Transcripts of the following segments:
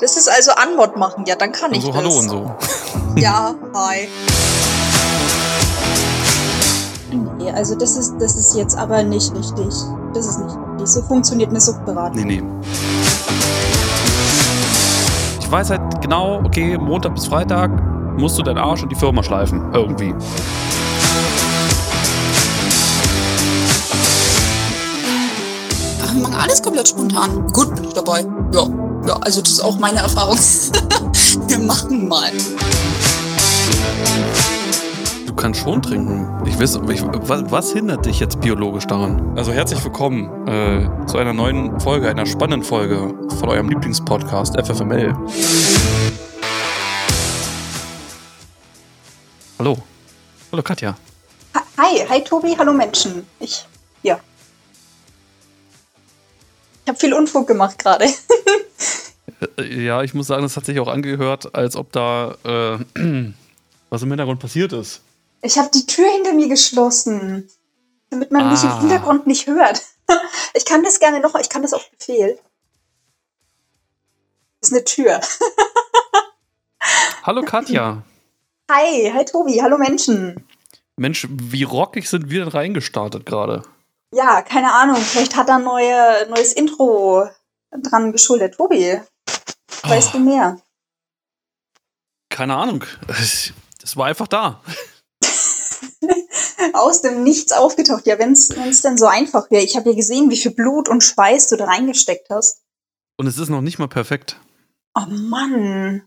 Das ist also Anmod machen. Ja, dann kann ich so, das. hallo und so. Ja, hi. Nee, also das ist, das ist jetzt aber nicht richtig. Das ist nicht richtig. So funktioniert eine Suchtberatung. Nee, nee. Ich weiß halt genau, okay, Montag bis Freitag musst du deinen Arsch und die Firma schleifen. Irgendwie. Ach, wir machen alles komplett spontan. Gut bin ich dabei. Ja, ja, also das ist auch meine Erfahrung. wir machen mal. Du kannst schon trinken. Ich weiß, ich, was, was hindert dich jetzt biologisch daran? Also herzlich willkommen äh, zu einer neuen Folge, einer spannenden Folge von eurem Lieblingspodcast FFML. Hallo. Hallo Katja. Hi, hi Tobi, hallo Menschen. Ich, ja. Ich habe viel Unfug gemacht gerade. Äh, Ja, ich muss sagen, das hat sich auch angehört, als ob da äh, was im Hintergrund passiert ist. Ich habe die Tür hinter mir geschlossen, damit man mich im Ah. Hintergrund nicht hört. Ich kann das gerne noch, ich kann das auf Befehl. Das ist eine Tür. Hallo Katja. Hi, hi Tobi, hallo Menschen. Mensch, wie rockig sind wir denn reingestartet gerade? Ja, keine Ahnung, vielleicht hat er ein neue, neues Intro dran geschuldet. Tobi, weißt Oh. du mehr? Keine Ahnung. Es es war einfach da. Aus dem Nichts aufgetaucht. Ja, wenn es denn so einfach wäre. Ich habe ja gesehen, wie viel Blut und Schweiß du da reingesteckt hast. Und es ist noch nicht mal perfekt. Oh Mann.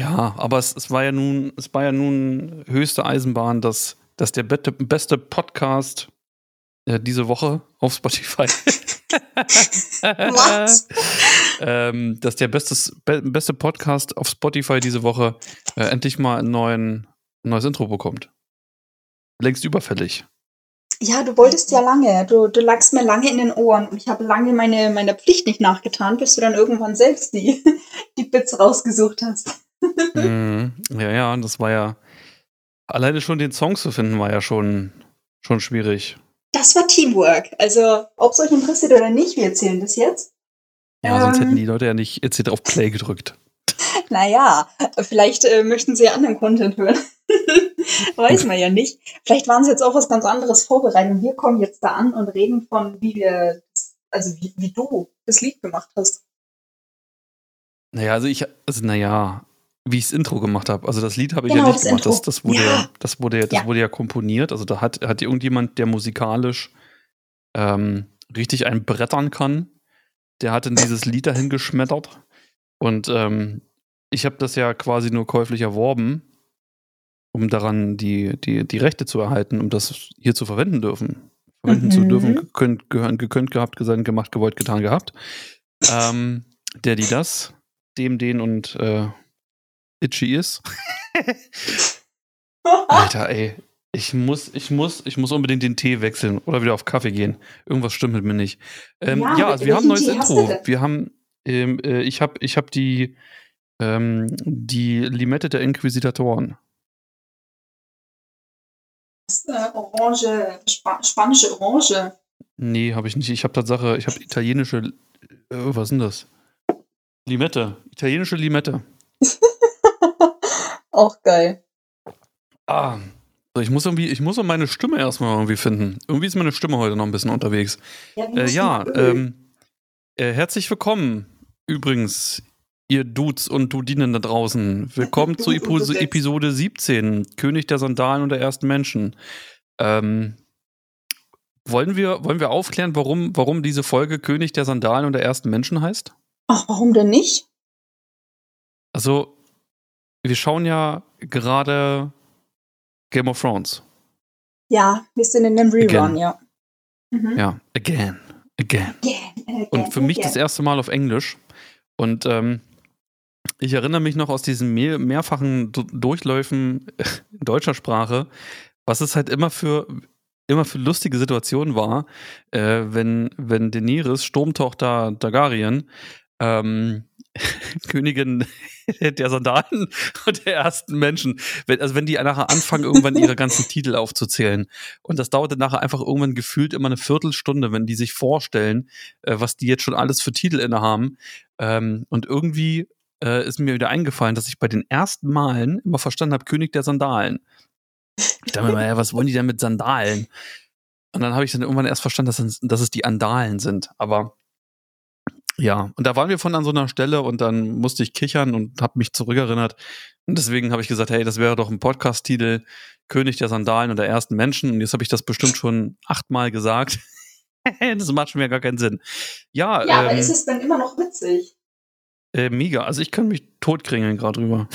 Ja, aber es, es war ja nun, es war ja nun höchste Eisenbahn, dass, dass der beste, beste Podcast äh, diese Woche auf Spotify. Was? ähm, dass der bestes, be beste Podcast auf Spotify diese Woche äh, endlich mal einen neuen, ein neues Intro bekommt. Längst überfällig. Ja, du wolltest ja lange. Du, du lagst mir lange in den Ohren und ich habe lange meine, meiner Pflicht nicht nachgetan, bis du dann irgendwann selbst die, die Bits rausgesucht hast. mhm. Ja, ja, das war ja. Alleine schon den Song zu finden, war ja schon, schon schwierig. Das war Teamwork. Also, ob es euch interessiert oder nicht, wir erzählen das jetzt. Ja, sonst Ähm. hätten die Leute ja nicht jetzt hier auf Play gedrückt. Naja, vielleicht äh, möchten sie anderen Content hören. Weiß man ja nicht. Vielleicht waren sie jetzt auch was ganz anderes vorbereitet. Und wir kommen jetzt da an und reden von, wie wir, also wie, wie du das Lied gemacht hast. Naja, also ich, also naja, wie ich das Intro gemacht habe. Also das Lied habe ich Genau, ja nicht das gemacht. Das, das, wurde ja. Ja. das, wurde, das Ja. wurde ja komponiert. Also da hat, hat irgendjemand, der musikalisch ähm, richtig ein Brettern kann, der hat in dieses Lied dahin geschmettert. Und ähm, ich habe das ja quasi nur käuflich erworben, um daran die, die, die Rechte zu erhalten, um das hier zu verwenden dürfen. Verwenden zu Mhm. dürfen, gekönnt, gehören, gekönnt, gehabt, gesagt, gemacht, gewollt, getan, gehabt. Ähm, der, die das, dem, den und äh, Itchy ist. Alter, ey. Ich muss, ich muss, ich muss unbedingt den Tee wechseln oder wieder auf Kaffee gehen. Irgendwas stimmt mit mir nicht. Ähm, Ja, ja, also wir haben ein neues Tee Intro. Wir haben, ähm, äh, ich habe, ich habe die, ähm, die Limette der Inquisitatoren. Das, äh, Orange, Spa spanische Orange. Nee, habe ich nicht. Ich habe Tatsache, ich habe italienische, äh, was sind das? Limette, italienische Limette. Auch geil. Ah, so, ich muss irgendwie, ich muss meine Stimme erstmal irgendwie finden. Irgendwie ist meine Stimme heute noch ein bisschen unterwegs. Ja, Äh, ja, ähm, äh, herzlich willkommen übrigens, ihr Dudes und Dudinen da draußen. Willkommen zu Epo- Episode 17, König der Sandalen und der ersten Menschen. Ähm, wollen, wir, wollen wir aufklären, warum, warum diese Folge König der Sandalen und der ersten Menschen heißt? Ach, warum denn nicht? Also, wir schauen ja gerade Game of Thrones. Ja, wir sind in einem Rerun, Again. ja. Mhm. Ja, again, again. Yeah, äh, Und für mich das erste Mal auf Englisch. Und ähm, ich erinnere mich noch aus diesen mehr, mehrfachen Du- Durchläufen in deutscher Sprache, was es halt immer für immer für lustige Situationen war, äh, wenn, wenn Daenerys, Sturmtochter Targaryen, ähm, Königin der Sandalen und der ersten Menschen. Wenn, also wenn die nachher anfangen, irgendwann ihre ganzen Titel aufzuzählen. Und das dauerte nachher einfach irgendwann gefühlt immer eine Viertelstunde, wenn die sich vorstellen, äh, was die jetzt schon alles für Titel innehaben. Ähm, und irgendwie äh, ist mir wieder eingefallen, dass ich bei den ersten Malen immer verstanden habe, König der Sandalen. Ich dachte mir mal, ja, was wollen die denn mit Sandalen? Und dann habe ich dann irgendwann erst verstanden, dass, dass es die Andalen sind. Aber ja, und da waren wir von an so einer Stelle und dann musste ich kichern und habe mich zurückerinnert. Und deswegen habe ich gesagt, hey, das wäre doch ein Podcast-Titel, König der Sandalen und der ersten Menschen. Und jetzt habe ich das bestimmt schon achtmal gesagt. das macht schon wieder gar keinen Sinn. Ja, Ja, ähm, aber ist es dann immer noch witzig? äh, mega. Also ich kann mich totkringeln gerade drüber.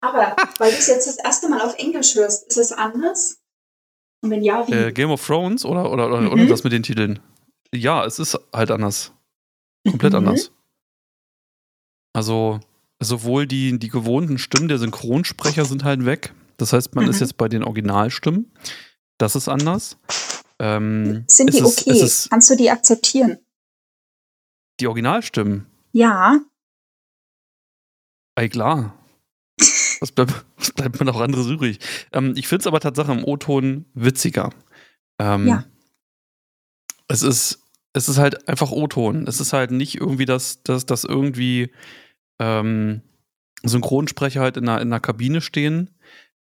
Aber weil du es jetzt das erste Mal auf Englisch hörst, ist es anders? Und wenn ja, wie? Äh, Game of Thrones oder, oder, oder, Mhm. oder das mit den Titeln? Ja, es ist halt anders. Komplett Mhm. anders. Also sowohl die, die gewohnten Stimmen der Synchronsprecher sind halt weg. Das heißt, man Mhm. ist jetzt bei den Originalstimmen. Das ist anders. Ähm, Sind es die okay? Es ist Kannst du die akzeptieren? die Originalstimmen. Ja. Ey, klar. Was bleibt, was bleibt mir noch anderes übrig? Ähm, ich finde es aber tatsächlich im O-Ton witziger. Ähm, Ja. Es ist, es ist halt einfach O-Ton. Es ist halt nicht irgendwie, dass, dass, dass irgendwie ähm, Synchronsprecher halt in einer, in einer Kabine stehen,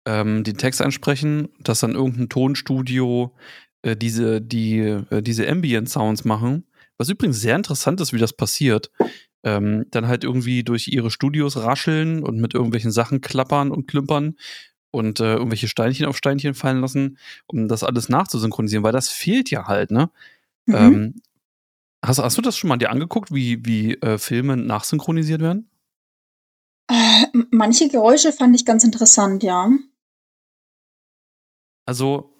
ähm, den Text einsprechen, dass dann irgendein Tonstudio äh, diese, die, äh, diese Ambient-Sounds machen. Was übrigens sehr interessant ist, wie das passiert. Ähm, dann halt irgendwie durch ihre Studios rascheln und mit irgendwelchen Sachen klappern und klimpern und äh, irgendwelche Steinchen auf Steinchen fallen lassen, um das alles nachzusynchronisieren, weil das fehlt ja halt, ne? Mhm. Ähm, hast, hast du das schon mal dir angeguckt, wie, wie äh, Filme nachsynchronisiert werden? Äh, manche Geräusche fand ich ganz interessant, ja. Also,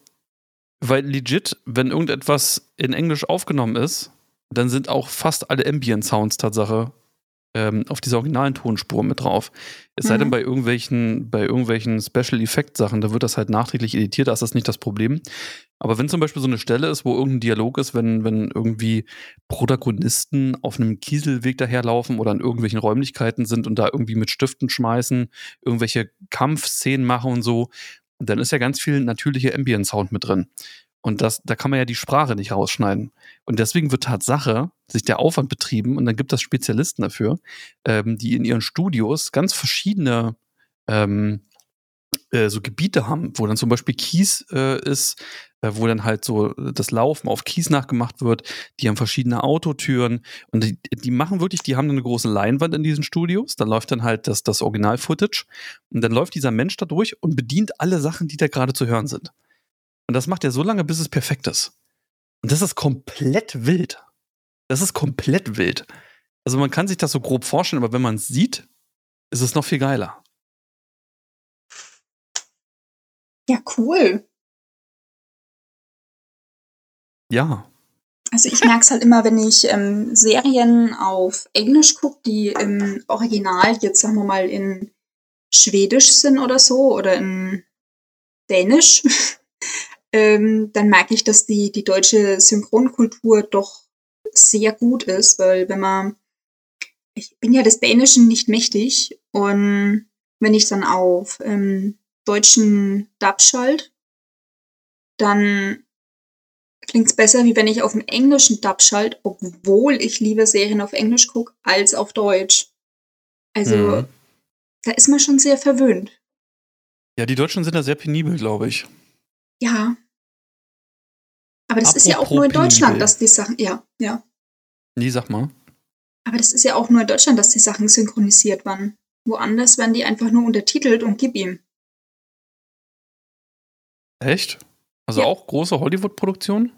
weil legit, wenn irgendetwas in Englisch aufgenommen ist, dann sind auch fast alle Ambient-Sounds Tatsache ähm, auf dieser originalen Tonspur mit drauf. Es sei denn, Mhm. bei irgendwelchen, bei irgendwelchen Special Effect Sachen, da wird das halt nachträglich editiert, da ist das nicht das Problem. Aber wenn zum Beispiel so eine Stelle ist, wo irgendein Dialog ist, wenn, wenn irgendwie Protagonisten auf einem Kieselweg daherlaufen oder in irgendwelchen Räumlichkeiten sind und da irgendwie mit Stiften schmeißen, irgendwelche Kampfszenen machen und so, dann ist ja ganz viel natürliche Ambient-Sound mit drin. Und das, da kann man ja die Sprache nicht rausschneiden. Und deswegen wird Tatsache sich der Aufwand betrieben und dann gibt es Spezialisten dafür, ähm, die in ihren Studios ganz verschiedene ähm, äh, so Gebiete haben, wo dann zum Beispiel Kies äh, ist, äh, wo dann halt so das Laufen auf Kies nachgemacht wird. Die haben verschiedene Autotüren und die, die machen wirklich, die haben eine große Leinwand in diesen Studios. Da läuft dann halt das, das Original-Footage und dann läuft dieser Mensch da durch und bedient alle Sachen, die da gerade zu hören sind. Und das macht er so lange, bis es perfekt ist. Und das ist komplett wild. Das ist komplett wild. Also man kann sich das so grob vorstellen, aber wenn man es sieht, ist es noch viel geiler. Ja, cool. Ja. Also ich merke es halt immer, wenn ich ähm, Serien auf Englisch gucke, die im Original jetzt sagen wir mal in Schwedisch sind oder so oder in Dänisch, ähm, dann merke ich, dass die, die deutsche Synchronkultur doch sehr gut ist, weil wenn man, ich bin ja des Dänischen nicht mächtig und wenn ich dann auf ähm, deutschen Dub schalt, dann klingt's besser, wie wenn ich auf dem englischen Dub schalt, obwohl ich lieber Serien auf Englisch gucke als auf Deutsch. Also, Mhm. da ist man schon sehr verwöhnt. Ja, die Deutschen sind da sehr penibel, glaube ich. Ja. Aber das ist ja auch Apropos nur in Deutschland, penibel. dass die Sachen, ja, ja. Nee, sag mal. Aber das ist ja auch nur in Deutschland, dass die Sachen synchronisiert waren. Woanders werden die einfach nur untertitelt und gib ihm. Echt? Also Ja. auch große Hollywood-Produktionen?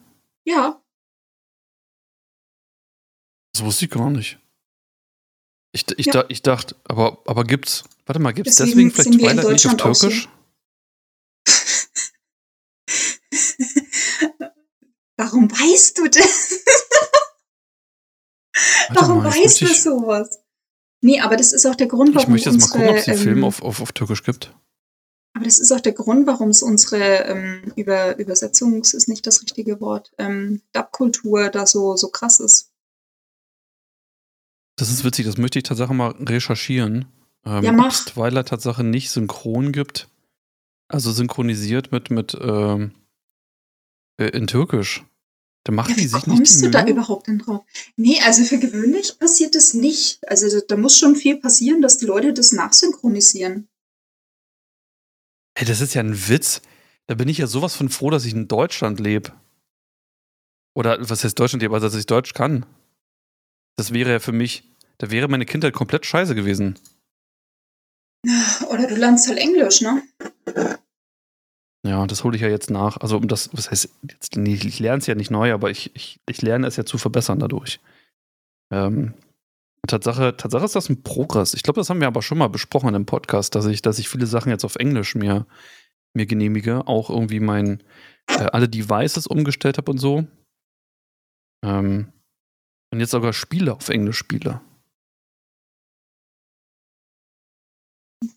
Ja, Das wusste ich gar nicht. Ich, ich, Ja. da, ich dachte, aber, aber gibt's, warte mal, gibt's Deswegen deswegen vielleicht Twilight nicht auf auch so. Türkisch? Warum weißt du das? Warum mal, weißt du ich, sowas? Nee, aber das ist auch der Grund, ich warum möchte jetzt mal unsere, gucken, ob es den Film ähm, auf, auf, auf Türkisch gibt. Aber das ist auch der Grund, warum es unsere ähm, Über Übersetzungs ist nicht das richtige Wort, ähm, Dub-Kultur da so, so krass ist. Das ist witzig, das möchte ich tatsächlich mal recherchieren. Ähm, Ja, mach. Twilight Tatsache nicht synchron gibt. Also synchronisiert mit, mit ähm, äh, in Türkisch. Da machen Ja, die sich nicht kommst du da überhaupt denn drauf? Nee, also für gewöhnlich passiert das nicht. Also da, da muss schon viel passieren, dass die Leute das nachsynchronisieren. Hey, das ist ja ein Witz. Da bin ich ja sowas von froh, dass ich in Deutschland lebe. Oder was heißt Deutschland lebe, also dass ich Deutsch kann. Das wäre ja für mich, da wäre meine Kindheit komplett scheiße gewesen. Oder du lernst halt Englisch, ne? Ja, das hole ich ja jetzt nach. Also um das, was heißt, jetzt, ich lerne es ja nicht neu, aber ich, ich, ich lerne es ja zu verbessern dadurch. Ähm, Tatsache, Tatsache ist das ein Progress. Ich glaube, das haben wir aber schon mal besprochen in dem Podcast, dass ich, dass ich viele Sachen jetzt auf Englisch mir, mir genehmige. Auch irgendwie mein, äh, alle Devices umgestellt habe und so. Ähm, und jetzt sogar Spiele auf Englisch spiele.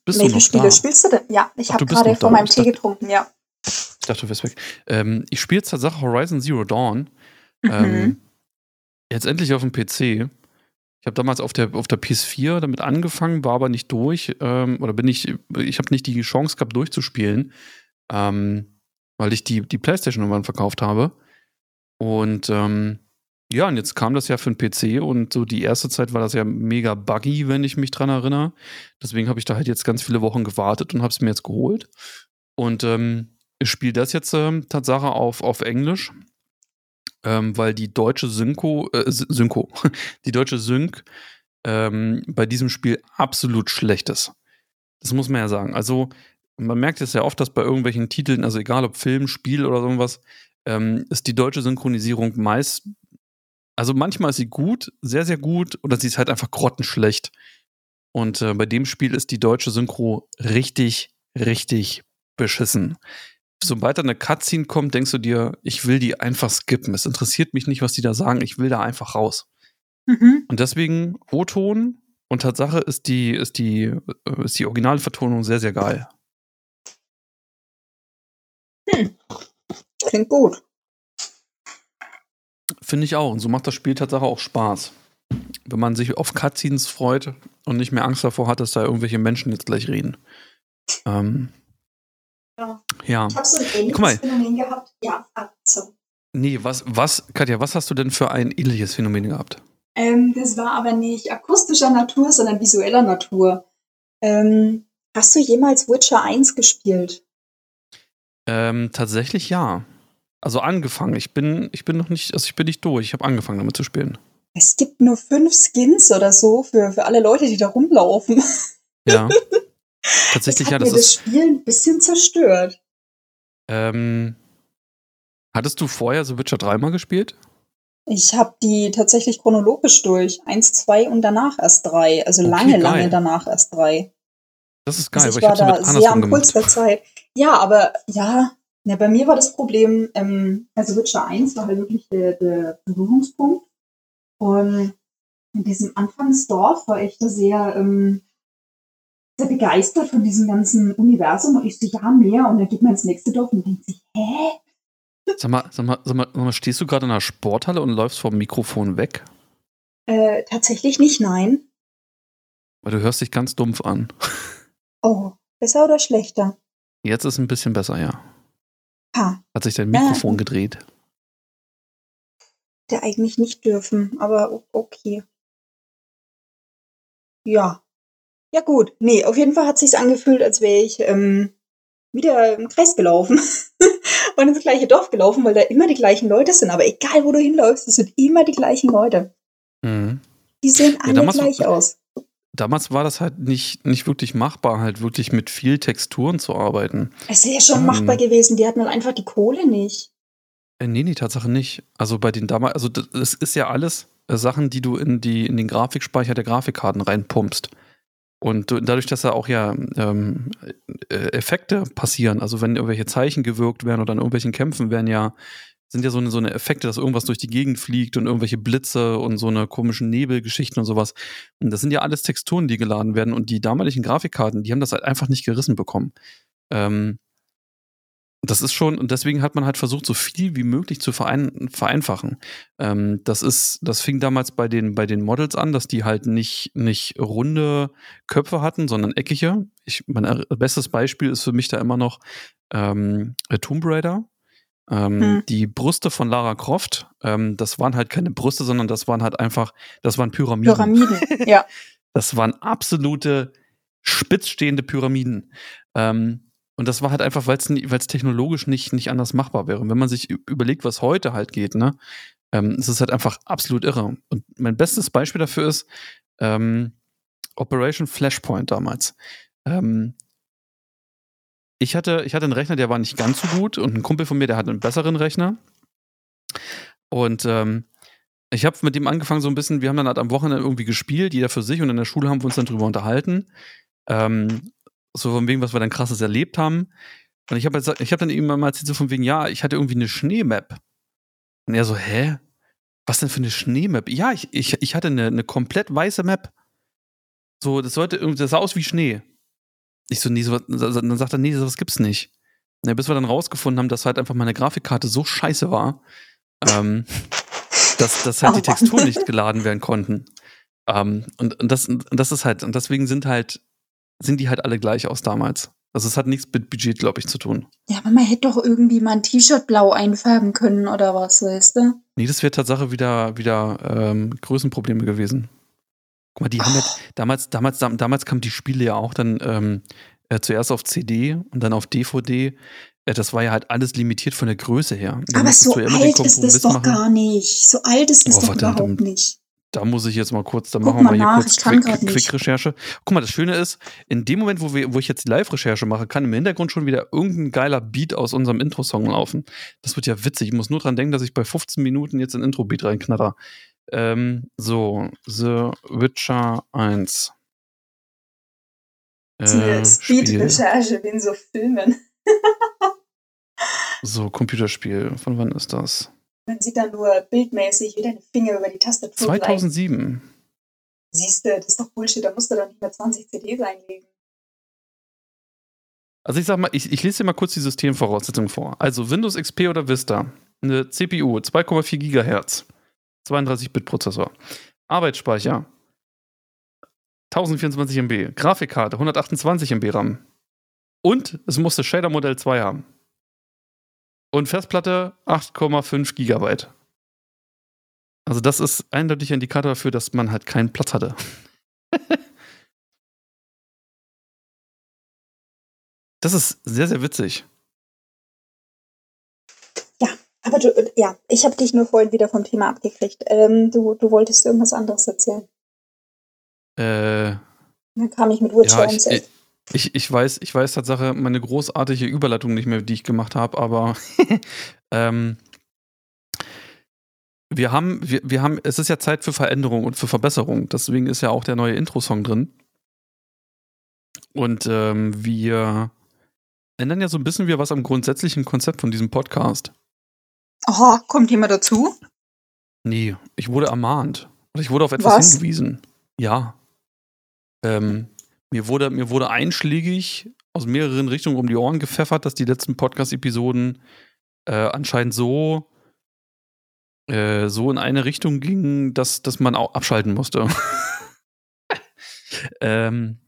Bist du Welche noch Spiele da? spielst du denn? Ja, ich habe du gerade von meinem Tee getrunken, ja. Ich dachte, du wärst weg. Ähm, ich spiele jetzt Tatsache Horizon Zero Dawn. Mhm. Ähm, jetzt endlich auf dem PC. Ich habe damals auf der, auf der PS4 damit angefangen, war aber nicht durch. Ähm, oder bin ich, ich habe nicht die Chance gehabt, durchzuspielen, ähm, weil ich die, die Playstation irgendwann verkauft habe. Und ähm, ja, und jetzt kam das ja für den PC und so die erste Zeit war das ja mega buggy, wenn ich mich dran erinnere. Deswegen habe ich da halt jetzt ganz viele Wochen gewartet und habe es mir jetzt geholt. Und ähm, ich spiele das jetzt ähm, Tatsache auf, auf Englisch, ähm, weil die deutsche Synco, äh, Sy- Synco, die deutsche Sync ähm, bei diesem Spiel absolut schlecht ist. Das muss man ja sagen. Also, man merkt es ja oft, dass bei irgendwelchen Titeln, also egal ob Film, Spiel oder irgendwas, ähm, ist die deutsche Synchronisierung meist, also manchmal ist sie gut, sehr, sehr gut, oder sie ist halt einfach grottenschlecht. Und äh, bei dem Spiel ist die deutsche Synchro richtig, richtig beschissen. Sobald da eine Cutscene kommt, denkst du dir, ich will die einfach skippen. Es interessiert mich nicht, was die da sagen, ich will da einfach raus. Mhm. Und deswegen O-Ton und Tatsache ist die, ist die, äh, ist die Originalvertonung sehr, sehr geil. Klingt gut. Finde ich auch. Und so macht das Spiel Tatsache auch Spaß. Wenn man sich auf Cutscenes freut und nicht mehr Angst davor hat, dass da irgendwelche Menschen jetzt gleich reden. Ähm, Ja. ja. Ich habe so ein ähnliches mal. Phänomen gehabt. Ja, so. Nee, was, was, Katja, was hast du denn für ein ähnliches Phänomen gehabt? Ähm, das war aber nicht akustischer Natur, sondern visueller Natur. Ähm, hast du jemals Witcher 1 gespielt? Ähm, tatsächlich ja. Also angefangen. Ich bin, ich bin noch nicht, also ich bin nicht durch. Ich habe angefangen damit zu spielen. Es gibt nur fünf Skins oder so für, für alle Leute, die da rumlaufen. Ja. Das Tatsächlich hat ja, mir das das ist. Spiel ein bisschen zerstört. Ähm, hattest du vorher so Witcher 3 mal gespielt? Ich habe die tatsächlich chronologisch durch. Eins, zwei und danach erst drei. Also Okay, lange, geil. lange danach erst drei. Das ist geil, also ich ich war so da sehr am Puls der Zeit. Ja, aber ja, ne, bei mir war das Problem, ähm, also Witcher 1 war halt wirklich der, der Berührungspunkt. Und in diesem Anfangsdorf war ich da sehr, ähm, sehr begeistert von diesem ganzen Universum. Und ich so, ja, mehr. Und dann geht man ins nächste Dorf und denkt sich, hä? Sag mal, sag mal, sag mal, sag mal, stehst du gerade in einer Sporthalle und läufst vom Mikrofon weg? Äh, tatsächlich nicht, nein. Weil du hörst dich ganz dumpf an. Oh, besser oder schlechter? Jetzt ist ein bisschen besser, ja. Ha, Hat sich dein Ja. Mikrofon gedreht. der eigentlich nicht dürfen, aber okay. Ja. Ja gut, nee, auf jeden Fall hat sich's angefühlt, als wäre ich ähm, wieder im Kreis gelaufen und ins gleiche Dorf gelaufen, weil da immer die gleichen Leute sind. Aber egal, wo du hinläufst, es sind immer die gleichen Leute. Mhm. Die sehen alle damals- gleich aus. Damals war das halt nicht, nicht wirklich machbar, halt wirklich mit viel Texturen zu arbeiten. Es wäre schon Hm. machbar gewesen, die hatten halt einfach die Kohle nicht. Äh, nee, nee, Tatsache nicht. Also bei den damals, also das- das ist ja alles äh, Sachen, die du in, die, in den Grafikspeicher der Grafikkarten reinpumpst. Und du, dadurch, dass da auch ja ähm, äh, Effekte passieren, also wenn irgendwelche Zeichen gewirkt werden oder in irgendwelchen Kämpfen werden ja, sind ja so eine, so eine Effekte, dass irgendwas durch die Gegend fliegt und irgendwelche Blitze und so eine komischen Nebelgeschichten und sowas. Und das sind ja alles Texturen, die geladen werden und die damaligen Grafikkarten, die haben das halt einfach nicht gerissen bekommen. Ähm, Das ist schon, und deswegen hat man halt versucht, so viel wie möglich zu verein, vereinfachen. Ähm, das ist, das fing damals bei den, bei den Models an, dass die halt nicht, nicht runde Köpfe hatten, sondern eckige. Ich, mein bestes Beispiel ist für mich da immer noch ähm, Tomb Raider. Ähm, hm. Die Brüste von Lara Croft, ähm, das waren halt keine Brüste, sondern das waren halt einfach, das waren Pyramiden. Pyramiden, ja. Das waren absolute spitzstehende Pyramiden. Ähm, und das war halt einfach, weil es technologisch nicht, nicht anders machbar wäre. Und wenn man sich überlegt, was heute halt geht, ne, ähm, es ist halt einfach absolut irre. Und mein bestes Beispiel dafür ist ähm, Operation Flashpoint damals. Ähm, ich hatte, ich hatte einen Rechner, der war nicht ganz so gut und ein Kumpel von mir, der hatte einen besseren Rechner. Und ähm, ich habe mit dem angefangen so ein bisschen, wir haben dann halt am Wochenende irgendwie gespielt, jeder für sich und in der Schule haben wir uns dann drüber unterhalten. Ähm, so von wegen, was wir dann krasses erlebt haben. Und ich habe ich hab dann eben mal erzählt, so von wegen, ja, ich hatte irgendwie eine Schneemap. Und er so, hä? Was denn für eine Schneemap? Ja, ich, ich, ich hatte eine, eine komplett weiße Map. So, das sollte irgendwie, das sah aus wie Schnee. Ich so, nee, so, dann sagt er, nee, sowas gibt's nicht. Ja, bis wir dann rausgefunden haben, dass halt einfach meine Grafikkarte so scheiße war, ähm, dass, dass halt die Texturen nicht geladen werden konnten. Ähm, und, und, das, und das ist halt, und deswegen sind halt sind die halt alle gleich aus damals. Also es hat nichts mit Budget, glaube ich, zu tun. Ja, aber man hätte doch irgendwie mal ein T-Shirt blau einfärben können oder was, weißt du? Nee, das wäre Tatsache wieder, wieder ähm, Größenprobleme gewesen. Guck mal, die haben halt, damals, damals, damals kamen die Spiele ja auch dann ähm, äh, zuerst auf CD und dann auf DVD. Äh, das war ja halt alles limitiert von der Größe her. Aber so alt ist das doch machen. gar nicht. So alt ist das oh, doch überhaupt nicht da muss ich jetzt mal kurz, da machen wir mal hier nach, kurz Quick-Recherche. Quick Guck mal, das Schöne ist, in dem Moment, wo, wir, wo ich jetzt die Live-Recherche mache, kann im Hintergrund schon wieder irgendein geiler Beat aus unserem Intro-Song laufen. Das wird ja witzig. Ich muss nur dran denken, dass ich bei 15 Minuten jetzt ein Intro-Beat reinknatter. Ähm, so, The Witcher 1. Äh, Speed-Recherche wie in so Filmen. so, Computerspiel. Von wann ist das? Man sieht da nur bildmäßig, wie deine Finger über die Tastatur 2007. Siehst du, das ist doch Bullshit, da musst du doch nicht mehr 20 CDs einlegen. Also ich sag mal, ich, ich lese dir mal kurz die Systemvoraussetzungen vor. Also Windows XP oder Vista, eine CPU, 2,4 GHz, 32-Bit-Prozessor, Arbeitsspeicher, 1024 MB, Grafikkarte, 128 MB RAM. Und es musste Shader Modell 2 haben. Und Festplatte 8,5 Gigabyte. Also das ist eindeutig ein Indikator dafür, dass man halt keinen Platz hatte. das ist sehr, sehr witzig. Ja, aber du, ja, ich habe dich nur vorhin wieder vom Thema abgekriegt. Ähm, du, du wolltest irgendwas anderes erzählen. Äh. Dann kam ich mit Witcher ja, ich, ich, ich, weiß, ich weiß Tatsache meine großartige Überleitung nicht mehr, die ich gemacht habe, aber ähm, wir haben, wir, wir haben, es ist ja Zeit für Veränderung und für Verbesserung. Deswegen ist ja auch der neue Intro-Song drin. Und ähm, wir ändern ja so ein bisschen wieder was am grundsätzlichen Konzept von diesem Podcast. Aha, kommt jemand dazu? Nee, ich wurde ermahnt. Oder ich wurde auf etwas was? hingewiesen. Ja. Ähm, mir wurde, mir wurde einschlägig aus mehreren Richtungen um die Ohren gepfeffert, dass die letzten Podcast-Episoden äh, anscheinend so, äh, so in eine Richtung gingen, dass, dass man auch abschalten musste. ähm,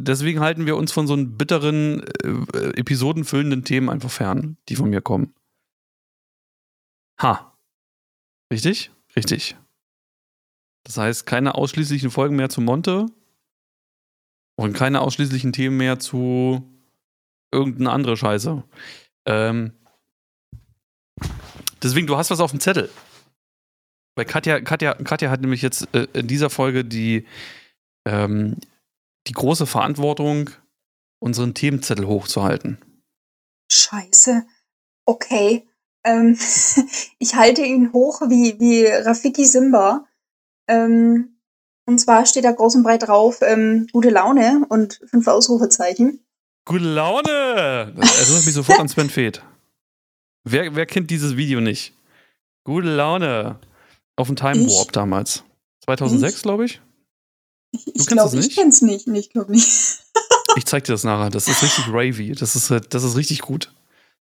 deswegen halten wir uns von so einen bitteren, äh, episodenfüllenden Themen einfach fern, die von mir kommen. Ha. Richtig? Richtig. Das heißt, keine ausschließlichen Folgen mehr zu Monte, und keine ausschließlichen Themen mehr zu irgendeine andere Scheiße. Ähm, deswegen, du hast was auf dem Zettel. Weil Katja, Katja, Katja hat nämlich jetzt äh, in dieser Folge die, ähm, die große Verantwortung, unseren Themenzettel hochzuhalten. Scheiße. Okay. Ähm, ich halte ihn hoch wie, wie Rafiki Simba. Ähm, und zwar steht da groß und breit drauf, ähm, gute Laune und fünf Ausrufezeichen. Gute Laune! Das erinnert mich sofort an Sven Feth. Wer, wer kennt dieses Video nicht? Gute Laune. Auf dem Time Warp ich? damals. 2006, glaube ich. Du ich glaube, ich kenn's nicht. Nee, ich glaube nicht. ich zeig dir das nachher. Das ist richtig ravey. Das ist, das ist richtig gut.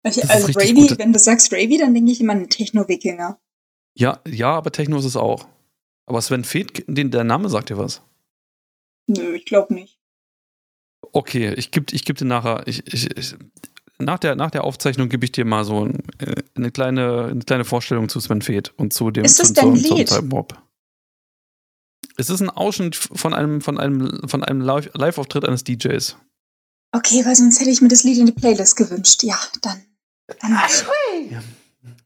Also, ist also gut. wenn du sagst Ravy, dann denke ich immer an Techno-Wikinger. Ja, ja, aber Techno ist es auch. Aber Sven Feth, den, der Name sagt dir was. Nö, ich glaube nicht. Okay, ich gebe ich geb dir nachher, ich, ich, ich, nach, der, nach der Aufzeichnung gebe ich dir mal so ein, äh, eine, kleine, eine kleine Vorstellung zu Sven Feth und zu dem Ist das zu, dein Lied? Es ist ein Ausschnitt von einem, von einem, von einem Live- Live-Auftritt eines DJs. Okay, weil sonst hätte ich mir das Lied in die Playlist gewünscht. Ja, dann. dann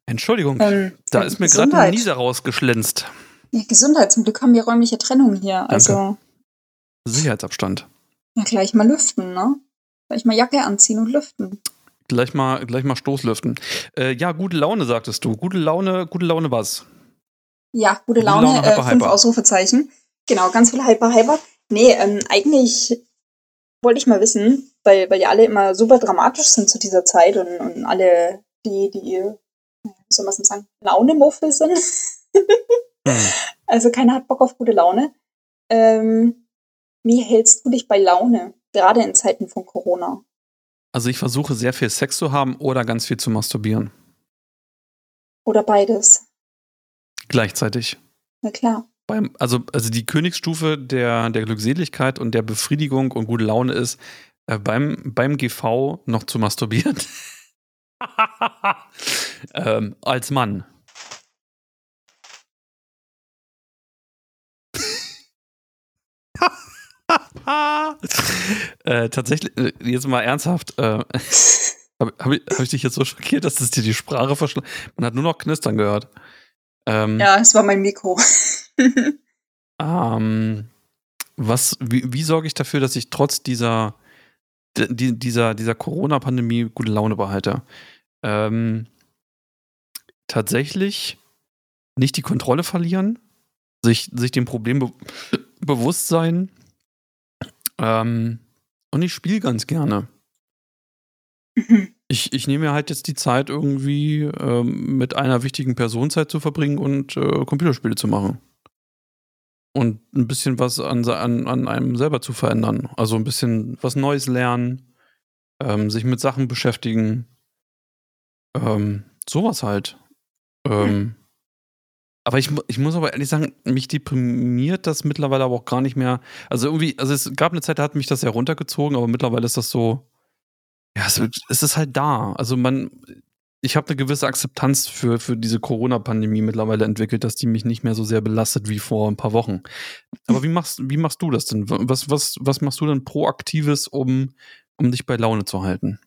Entschuldigung, ähm, da ist mir gerade ein. Nieser rausgeschlänzt. Ja, Gesundheit. Zum Glück haben wir räumliche Trennung hier. Also, Sicherheitsabstand. ja, gleich mal lüften, ne? Gleich mal Jacke anziehen und lüften. Gleich mal, gleich mal Stoßlüften. Äh, ja, gute Laune, sagtest du. Gute Laune, gute Laune was? Ja, gute Gute Laune, Laune, äh, hyper, fünf hyper. Ausrufezeichen. Genau, ganz viel Hyper, Hyper. Nee, ähm, eigentlich wollte ich mal wissen, weil, weil ja alle immer super dramatisch sind zu dieser Zeit und, und alle, die, die, wie soll man es sagen, Launemuffel sind. Also keiner hat Bock auf gute Laune. Ähm, wie hältst du dich bei Laune, gerade in Zeiten von Corona? Also ich versuche sehr viel Sex zu haben oder ganz viel zu masturbieren. Oder beides? Gleichzeitig. Na klar. Beim, also, also die Königsstufe der, der Glückseligkeit und der Befriedigung und gute Laune ist, äh, beim, beim GV noch zu masturbieren. ähm, als Mann. äh, tatsächlich, äh, jetzt mal ernsthaft, äh, habe hab ich, hab ich dich jetzt so schockiert, dass es dir die Sprache verschl... Man hat nur noch Knistern gehört. Ähm, Ja, es war mein Mikro. ähm, was, wie, wie sorge ich dafür, dass ich trotz dieser, die, dieser, dieser Corona-Pandemie gute Laune behalte? Ähm, tatsächlich nicht die Kontrolle verlieren, sich, sich dem Problem be bewusst sein. Ähm, und ich spiele ganz gerne. Ich, ich nehme mir halt jetzt die Zeit, irgendwie ähm, mit einer wichtigen Person Zeit zu verbringen und äh, Computerspiele zu machen. Und ein bisschen was an, an, an einem selber zu verändern. Also ein bisschen was Neues lernen, ähm, sich mit Sachen beschäftigen. Ähm, sowas halt. Ähm, aber ich, ich muss aber ehrlich sagen, mich deprimiert das mittlerweile aber auch gar nicht mehr. Also irgendwie, also es gab eine Zeit, da hat mich das sehr runtergezogen, aber mittlerweile ist das so, ja, es, es ist halt da. Also man, ich habe eine gewisse Akzeptanz für, für diese Corona-Pandemie mittlerweile entwickelt, dass die mich nicht mehr so sehr belastet wie vor ein paar Wochen. Aber wie machst, wie machst du das denn? Was, was, was machst du denn Proaktives, um, um dich bei Laune zu halten?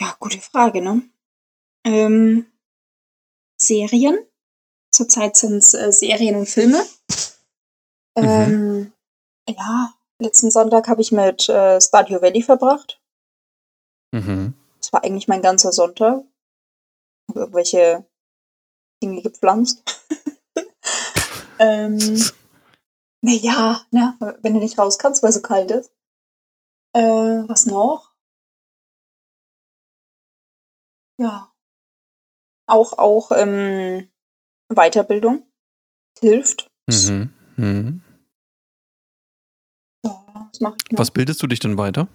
Ja, gute Frage, ne? Ähm, Serien. Zurzeit sind es äh, Serien und Filme. Ähm, ja, letzten Sonntag habe ich mit äh, Stadio Valley verbracht. Mhm. Das war eigentlich mein ganzer Sonntag. Hab irgendwelche Dinge gepflanzt. ähm, naja, ne, wenn du nicht raus kannst, weil es so kalt ist. Äh, was noch? Ja. Auch, auch ähm, Weiterbildung hilft. Mhm. Mhm. Ja, was mache ich noch? Was bildest du dich denn weiter?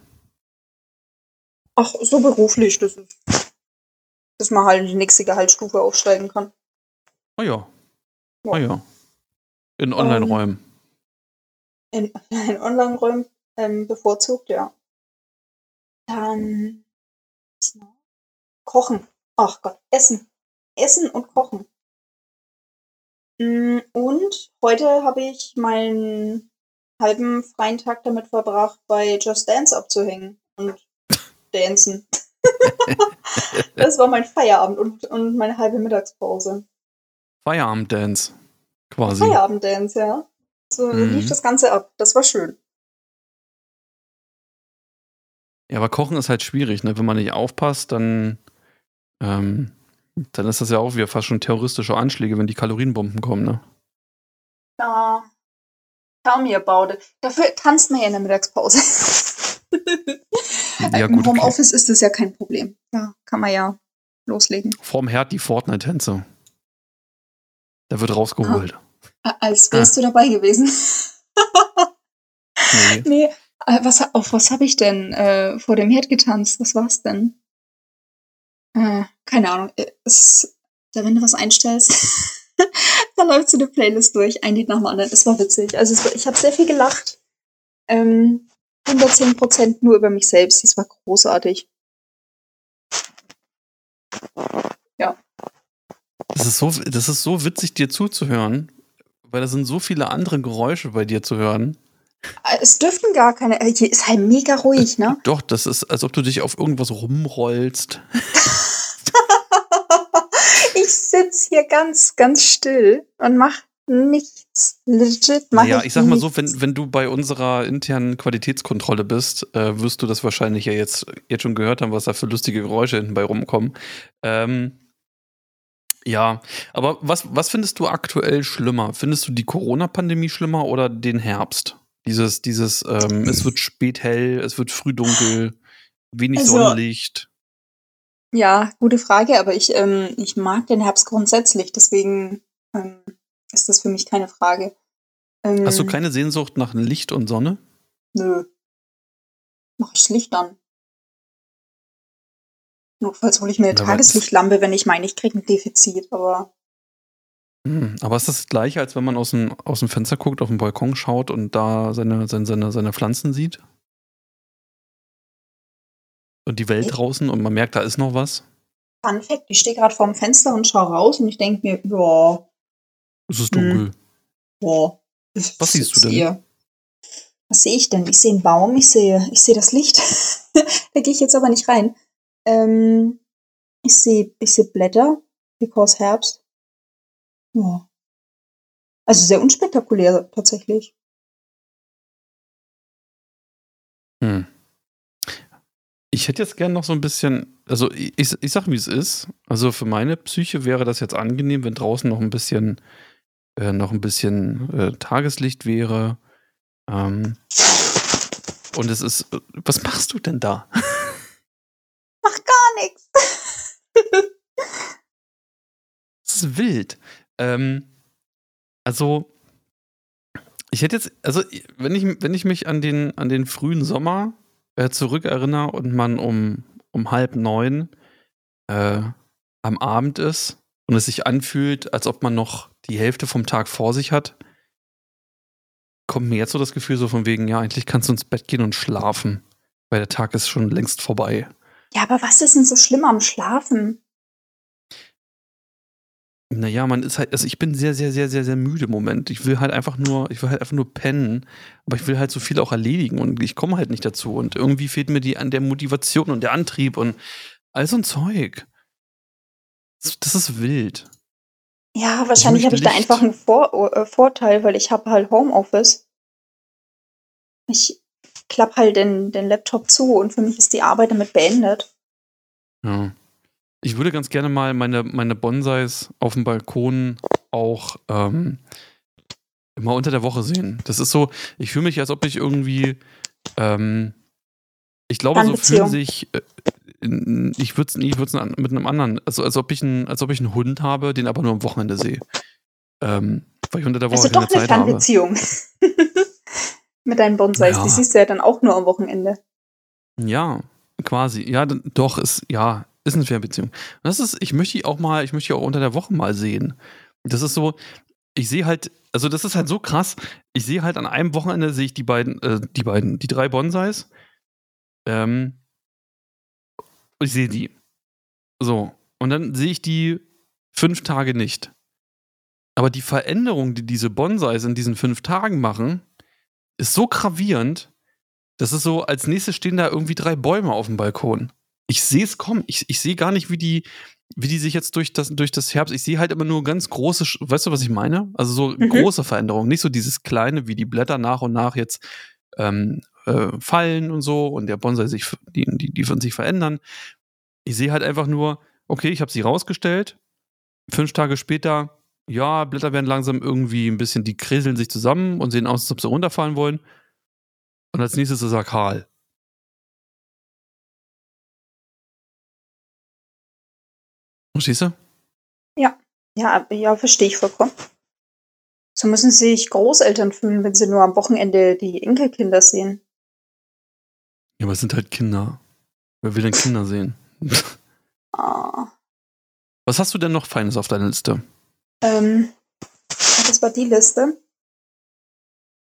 Ach, so beruflich, das ist, dass man halt in die nächste Gehaltsstufe aufsteigen kann. Ah ja. Ah ja. In Online-Räumen. In, in Online-Räumen ähm, bevorzugt, ja. Dann? Kochen. Ach Gott, Essen. Essen und Kochen. Mm, Und heute habe ich meinen halben freien Tag damit verbracht, bei Just Dance abzuhängen und dancen. das war mein Feierabend und, und meine halbe Mittagspause. Feierabend-Dance. Quasi. Feierabenddance, ja. So Mhm. lief das Ganze ab. Das war schön. Ja, aber Kochen ist halt schwierig, ne? Wenn man nicht aufpasst, dann, ähm, dann ist das ja auch wieder fast schon terroristische Anschläge, wenn die Kalorienbomben kommen, ne? Ja. Tell me about it. Dafür tanzt man ja in der Mittagspause. Ja, Im gut, okay. Homeoffice ist das ja kein Problem. Ja, kann man ja loslegen. Vorm Herd die Fortnite-Tänze. Da wird rausgeholt. A- Als wärst du dabei gewesen. Nee. nee, äh, was, auf was habe ich denn äh, vor dem Herd getanzt? Was war's denn? Äh, keine Ahnung. Äh, es, da, wenn du was einstellst, dann läuft so eine Playlist durch, ein Lied nach dem anderen. Es war witzig. Also war, ich habe sehr viel gelacht. Ähm, 110 Prozent nur über mich selbst. Das war großartig. Ja. Das ist, so, das ist so witzig, dir zuzuhören, weil da sind so viele andere Geräusche bei dir zu hören. Äh, Es dürften gar keine. äh, Hier ist halt mega ruhig, ne? Doch, das ist, als ob du dich auf irgendwas rumrollst. ich sitz hier ganz, ganz still und mach nichts. Legit mach Ja, ich ich sag mal nichts. so, wenn, wenn du bei unserer internen Qualitätskontrolle bist, äh, wirst du das wahrscheinlich ja jetzt, jetzt schon gehört haben, was da für lustige Geräusche hinten bei rumkommen. Ähm, ja, aber was, was findest du aktuell schlimmer? Findest du die Corona-Pandemie schlimmer oder den Herbst? Dieses, dieses, ähm, es wird spät hell, es wird früh dunkel, wenig Also- Sonnenlicht. Ja, gute Frage, aber ich, ähm, ich mag den Herbst grundsätzlich, deswegen ähm, ist das für mich keine Frage. Ähm, Hast du keine Sehnsucht nach Licht und Sonne? Nö. Mach ich das Licht an. Notfalls hole ich mir eine Tageslichtlampe, wenn ich meine, ich kriege ein Defizit, aber Hm, aber ist das gleiche, als wenn man aus dem, aus dem Fenster guckt, auf den Balkon schaut und da seine, seine, seine, seine Pflanzen sieht? Und die Welt draußen und man merkt, da ist noch was? Fun Fact, ich stehe gerade vorm Fenster und schaue raus und ich denke mir, ja, Es ist Hm. dunkel. ja. ich Was siehst du denn? sehe- Was sehe ich denn? Ich sehe einen Baum, ich sehe, ich sehe das Licht. da gehe ich jetzt aber nicht rein. Ähm, ich sehe, ich sehe Blätter, because Herbst. Ja. Also sehr unspektakulär tatsächlich. Hm. Ich hätte jetzt gern noch so ein bisschen, also ich, ich sag, wie es ist. Also für meine Psyche wäre das jetzt angenehm, wenn draußen noch ein bisschen, äh, noch ein bisschen äh, Tageslicht wäre. Ähm, und es ist, was machst du denn da? Mach gar nichts. Das ist wild. Ähm, also, ich hätte jetzt, also, wenn ich, wenn ich mich an den, an den frühen Sommer äh, zurückerinnere und man um, um halb neun äh, am Abend ist und es sich anfühlt, als ob man noch die Hälfte vom Tag vor sich hat, kommt mir jetzt so das Gefühl so von wegen, ja, eigentlich kannst du ins Bett gehen und schlafen, weil der Tag ist schon längst vorbei. Ja, aber was ist denn so schlimm am Schlafen? Naja, man ist halt, also ich bin sehr, sehr, sehr, sehr, sehr müde im Moment. Ich will halt einfach nur, ich will halt einfach nur pennen, aber ich will halt so viel auch erledigen und ich komme halt nicht dazu. Und irgendwie fehlt mir die an der Motivation und der Antrieb und all so ein Zeug. Das, das ist wild. Ja, wahrscheinlich habe ich da einfach einen Vor äh, Vorteil, weil ich habe halt Homeoffice. Ich klappe halt den, den Laptop zu und für mich ist die Arbeit damit beendet. Ja. Ich würde ganz gerne mal meine, meine Bonsais auf dem Balkon auch ähm, immer unter der Woche sehen. Das ist so, ich fühle mich, als ob ich irgendwie, ähm, ich glaube, so fühlen Fernbeziehung. sich, äh, ich würde es ich würd's mit einem anderen, also als ob ich, ein, als ob ich einen Hund habe, den aber nur am Wochenende sehe. Ähm, weil ich unter der Woche Also keine doch eine Zeit. Fernbeziehung. Mit deinen Bonsais. Ja. Die siehst du ja dann auch nur am Wochenende. Ja, quasi. Ja, doch, ist, ja, ist eine Fernbeziehung. Und Das ist, ich möchte die auch mal, ich möchte die auch unter der Woche mal sehen. Das ist so, ich sehe halt, also das ist halt so krass, ich sehe halt an einem Wochenende sehe ich die beiden, äh, die beiden, die drei Bonsais. Ähm, ich sehe die. So. Und dann sehe ich die fünf Tage nicht. Aber die Veränderung, die diese Bonsais in diesen fünf Tagen machen, ist so gravierend, das ist so, als nächstes stehen da irgendwie drei Bäume auf dem Balkon. Ich sehe es kommen. Ich, ich sehe gar nicht, wie die, wie die sich jetzt durch das, durch das Herbst. Ich sehe halt immer nur ganz große, weißt du, was ich meine? Also so Mhm. große Veränderungen. Nicht so dieses kleine, wie die Blätter nach und nach jetzt ähm, äh, fallen und so und der Bonsai sich, die, die, die von sich verändern. Ich sehe halt einfach nur, okay, ich habe sie rausgestellt. Fünf Tage später, ja, Blätter werden langsam irgendwie ein bisschen, die kriseln sich zusammen und sehen aus, als ob sie runterfallen wollen. Und als nächstes ist er kahl. Verstehst du? Ja, ja, verstehe ich vollkommen. So müssen sich Großeltern fühlen, wenn sie nur am Wochenende die Enkelkinder sehen. Ja, aber es sind halt Kinder. Wer will denn Kinder sehen? Ja. Was hast du denn noch Feines auf deiner Liste? Ähm, das war die Liste.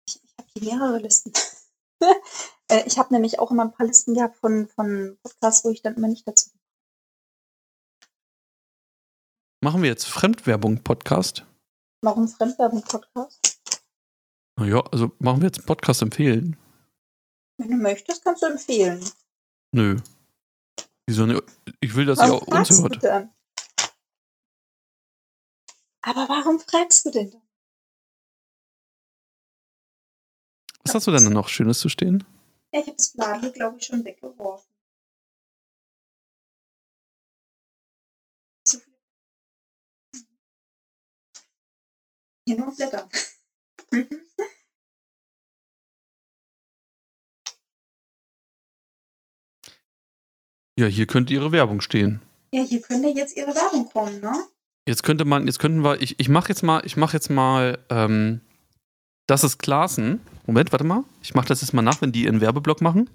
Ich, ich habe hier mehrere Listen. Äh, ich habe nämlich auch immer ein paar Listen gehabt von, von Podcasts, wo ich dann immer nicht dazu. Machen wir jetzt Fremdwerbung-Podcast? Warum Fremdwerbung-Podcast? Naja, also machen wir jetzt einen Podcast empfehlen? Wenn du möchtest, kannst du empfehlen. Nö. Wieso ne? Ich will, dass ihr Warum auch uns fragst du hört. denn? Aber warum fragst du denn? dann? Was hast du denn noch Schönes zu stehen? Ja, ich habe das Blatt glaube ich, schon weggeworfen. Hier nur Blätter. Ja, hier könnte ihre Werbung stehen. ja, hier könnte jetzt Ihre Werbung kommen, ne? Jetzt könnte man, jetzt könnten wir, ich, ich mache jetzt mal, ich mache jetzt mal, ähm, das ist Klaassen. Moment, warte mal. Ich mache das jetzt mal nach, wenn die ihren Werbeblock machen.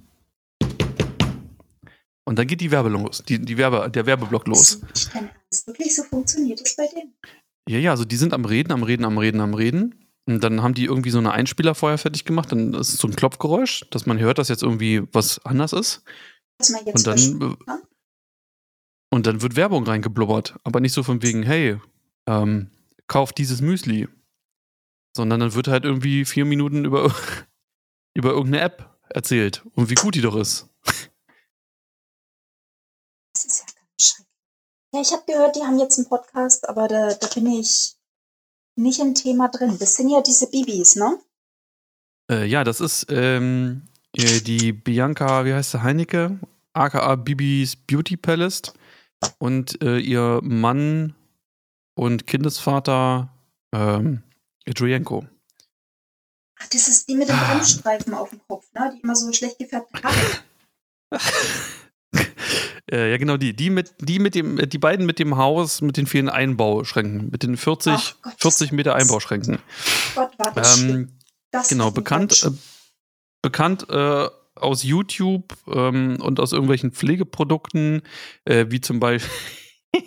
Und dann geht die Werbung los, die, die Werbe, der Werbeblock los. Dein Ernst. Wirklich, so funktioniert das bei denen? Ja, ja, also die sind am Reden, am Reden, am Reden, am Reden. Und dann haben die irgendwie so eine Einspieler vorher fertig gemacht. Dann ist es so ein Klopfgeräusch, dass man hört, dass jetzt irgendwie was anders ist. Was man jetzt Und dann, äh, und dann wird Werbung reingeblubbert. Aber nicht so von wegen, hey, ähm, kauf dieses Müsli. Sondern dann wird halt irgendwie vier Minuten über, über irgendeine App erzählt und wie gut die doch ist. Das ist ja ganz schrecklich. Ja, ich habe gehört, die haben jetzt einen Podcast, aber da, da bin ich nicht im Thema drin. Das sind ja diese Bibis, ne? Äh, ja, das ist ähm, äh, die Bianca, wie heißt sie, Heinecke, aka Bibis Beauty Palace und äh, ihr Mann und Kindesvater ähm, Adrienko. Ach, das ist die mit dem Ah. Bremsstreifen auf dem Kopf, ne? Die immer so schlecht gefärbte Haare. äh, ja, genau die. Die mit, die mit dem, die beiden mit dem Haus mit den vielen Einbauschränken, mit den 40, Ach Gott, 40 Meter das- Einbauschränken. Gott, war das schlimm. Ähm, Das genau, bekannt, äh, bekannt äh, aus YouTube ähm, und aus irgendwelchen Pflegeprodukten, äh, wie zum Beispiel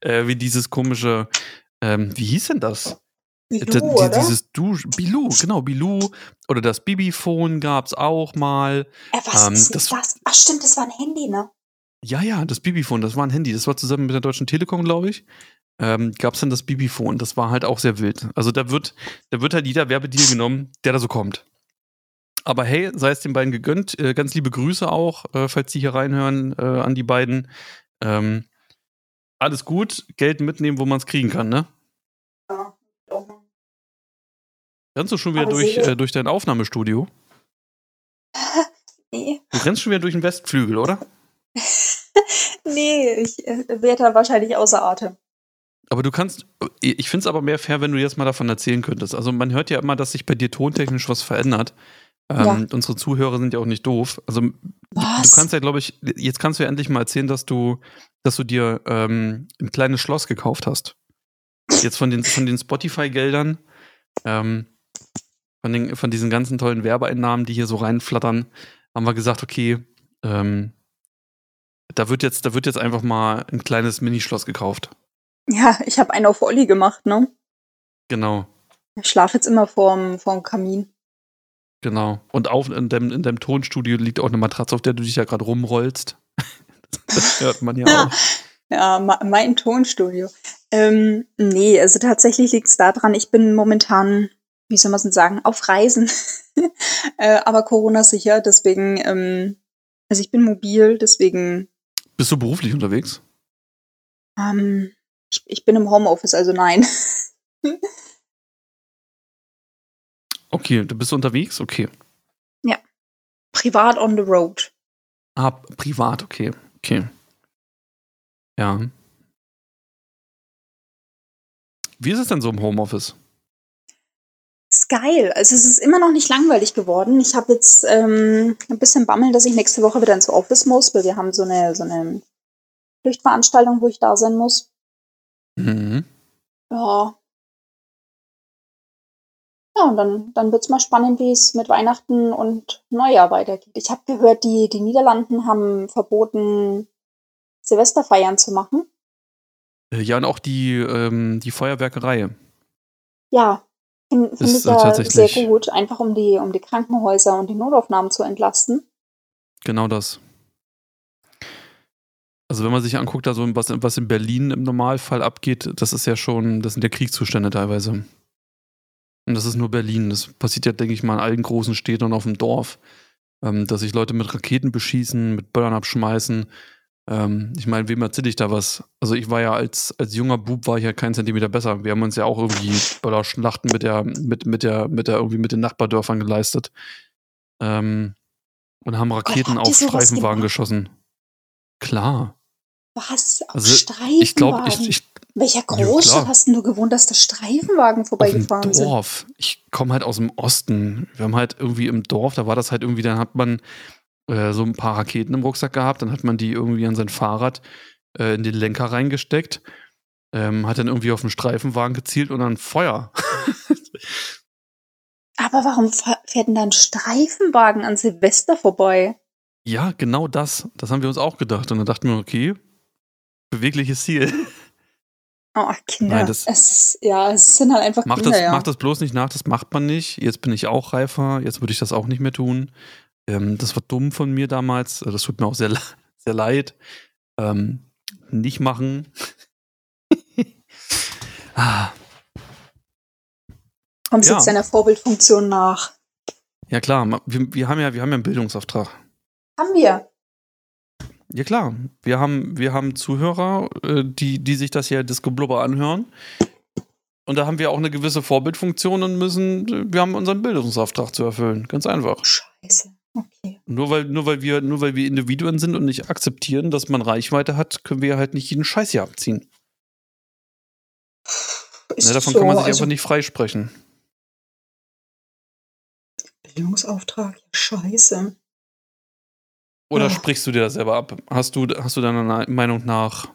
äh, wie dieses komische, ähm, wie hieß denn das? Bilou, oder? Dieses Dusch, Bilou, genau, Bilou. Oder das Bibiphone gab es auch mal. äh, was ähm, ist das- das? Ach stimmt, das war ein Handy, ne? Ja, ja, das Bibiphone, das war ein Handy. Das war zusammen mit der Deutschen Telekom, glaube ich. Ähm, gab es dann das Bibiphone. Das war halt auch sehr wild. Also da wird, da wird halt jeder Werbedeal genommen, der da so kommt. Aber hey, sei es den beiden gegönnt. Äh, ganz liebe Grüße auch, äh, falls die hier reinhören, äh, an die beiden. Ähm, alles gut, Geld mitnehmen, wo man es kriegen kann, ne? Ja. Rennst du schon wieder Aber durch, äh, durch dein Aufnahmestudio? Nee. Du rennst schon wieder durch den Westflügel, oder? nee, ich äh, werde da wahrscheinlich außer Atem. Aber du kannst, ich finde es aber mehr fair, wenn du jetzt mal davon erzählen könntest. Also man hört ja immer, dass sich bei dir tontechnisch was verändert. Ähm, Ja. Unsere Zuhörer sind ja auch nicht doof. Also du, du Was? kannst ja, glaube ich, jetzt kannst du ja endlich mal erzählen, dass du, dass du dir ähm, ein kleines Schloss gekauft hast. Jetzt von den, von den Spotify-Geldern, ähm, von, den, von diesen ganzen tollen Werbeeinnahmen, die hier so reinflattern, haben wir gesagt, okay, ähm, da wird jetzt, da wird jetzt einfach mal ein kleines Minischloss gekauft. Ja, ich habe einen auf Olli gemacht, ne? Genau. Ich schlafe jetzt immer vorm, vorm Kamin. Genau. Und auf, in, deinem, in deinem Tonstudio liegt auch eine Matratze, auf der du dich ja gerade rumrollst. Das hört man ja Ja. auch. Ja, mein Tonstudio. Ähm, nee, also tatsächlich liegt es daran, ich bin momentan, wie soll man es denn sagen, auf Reisen. äh, aber Corona sicher, deswegen, ähm, also ich bin mobil, deswegen, Bist du beruflich unterwegs? ähm, ich, ich bin im Homeoffice, also nein. Okay, du bist unterwegs? Okay. Privat on the road. Ah, privat, okay. Okay. Ja. Wie ist es denn so im Homeoffice? Ist geil. Also es ist immer noch nicht langweilig geworden. Ich habe jetzt ähm, ein bisschen Bammel, dass ich nächste Woche wieder ins Office muss, weil wir haben so eine, so eine Pflichtveranstaltung, wo ich da sein muss. Mhm. Ja. Ja, und dann, dann wird's mal spannend, wie es mit Weihnachten und Neujahr weitergeht. Ich habe gehört, die, die Niederlanden haben verboten, Silvesterfeiern zu machen. Äh, Ja, und auch die, ähm, die Feuerwerkerei. Ja, finde find ich äh, ja sehr gut, einfach um die, um die Krankenhäuser und die Notaufnahmen zu entlasten. Genau das. Also wenn man sich anguckt, da so was, was in Berlin im Normalfall abgeht, das ist ja schon, das sind ja Kriegszustände teilweise. Und das ist nur Berlin. Das passiert ja, denke ich mal, in allen großen Städten und auf dem Dorf, ähm, dass sich Leute mit Raketen beschießen, mit Böllern abschmeißen. Ähm, ich meine, wem erzähle ich da was? Also ich war ja als, als junger Bub war ich ja keinen Zentimeter besser. Wir haben uns ja auch irgendwie Böllerschlachten mit der, mit, mit der, mit der, irgendwie mit den Nachbardörfern geleistet. Ähm, und haben Raketen auf Streifenwagen geschossen. Klar. Was? Auf Also, Streifenwagen? Ich glaube, ich, ich, Welcher. Großstadt hast denn du gewohnt, dass da Streifenwagen vorbeigefahren sind? Dorf. Ich komme halt aus dem Osten. Wir haben halt irgendwie im Dorf, da war das halt irgendwie, dann hat man äh, so ein paar Raketen im Rucksack gehabt, dann hat man die irgendwie an sein Fahrrad äh, in den Lenker reingesteckt, ähm, hat dann irgendwie auf den Streifenwagen gezielt und dann Feuer. Aber warum fährt denn da ein Streifenwagen an Silvester vorbei? ja, genau das. Das haben wir uns auch gedacht. Und dann dachten wir, okay, bewegliches Ziel. Oh, Kinder. Nein, das- es ist, ja, es sind halt einfach Mach Kinder, das, ja. mach das bloß nicht nach, das macht man nicht. Jetzt bin ich auch reifer, jetzt würde ich das auch nicht mehr tun. Ähm, das war dumm von mir damals. Das tut mir auch sehr, le- sehr leid. Ähm, nicht machen. ah, Kommst ja. jetzt deiner Vorbildfunktion nach. ja klar, wir, wir, haben ja, wir haben ja einen Bildungsauftrag. Haben wir. Ja klar, wir haben, wir haben Zuhörer, äh, die, die sich das hier Disco Blubber anhören. Und da haben wir auch eine gewisse Vorbildfunktion und müssen, wir haben unseren Bildungsauftrag zu erfüllen. Ganz einfach. Scheiße. Okay. Nur weil, nur weil wir, nur weil wir Individuen sind und nicht akzeptieren, dass man Reichweite hat, können wir halt nicht jeden Scheiß hier abziehen. Ne, davon so, kann man sich also einfach nicht freisprechen. Bildungsauftrag. Scheiße. Oder Ja. sprichst du dir das selber ab? Hast du, hast du deiner Meinung nach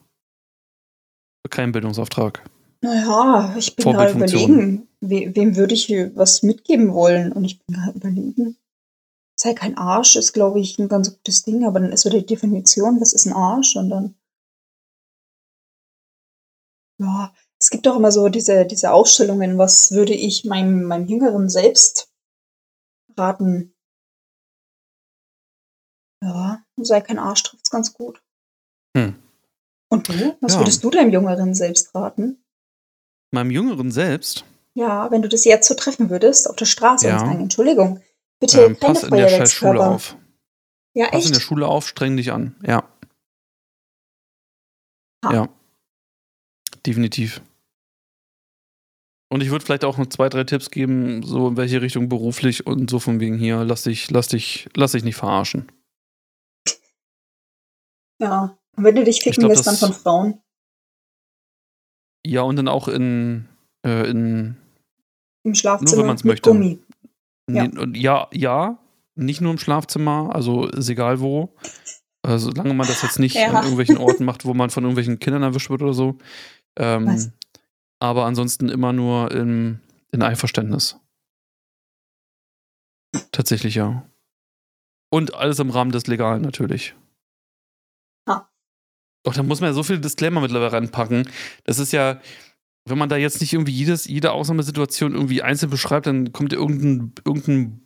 keinen Bildungsauftrag? Naja, ich bin gerade Vorbildfunktion. überlegen, we wem würde ich hier was mitgeben wollen? Und ich bin gerade überlegen. Sei kein Arsch ist, glaube ich, ein ganz gutes Ding, aber dann ist so die Definition, was ist ein Arsch? Und dann. Ja, es gibt doch immer so diese, diese Ausstellungen, was würde ich meinem, meinem jüngeren Selbst raten? Ja, sei kein Arsch, trifft's ganz gut. Hm. Und du? Was Ja. würdest du deinem jüngeren Selbst raten? Meinem Jüngeren selbst, Ja, wenn du das jetzt so treffen würdest, auf der Straße Ja. und sagen, Entschuldigung, bitte ähm, pass in der scheiß Schule auf. Ja, Pass in der echt? Schule auf, streng dich an. Ja. Ha. Ja. Definitiv. Und ich würde vielleicht auch noch zwei, drei Tipps geben, so in welche Richtung beruflich und so von wegen hier, lass dich, lass dich, lass dich nicht verarschen. Ja. Und wenn du dich ficken glaub, lässt, dann von Frauen. Ja, und dann auch in, äh, in Im Schlafzimmer man's mit möchte. Gummi. Ja. ja. ja, nicht nur im Schlafzimmer, also ist egal wo. Äh, solange man das jetzt nicht Ja. an irgendwelchen Orten macht, wo man von irgendwelchen Kindern erwischt wird oder so. Ähm, aber ansonsten immer nur im, in Einverständnis. Tatsächlich, ja. Und alles im Rahmen des Legalen natürlich. Doch, da muss man ja so viele Disclaimer mittlerweile reinpacken. Das ist ja, wenn man da jetzt nicht irgendwie jedes, jede Ausnahmesituation irgendwie einzeln beschreibt, dann kommt irgendein, irgendein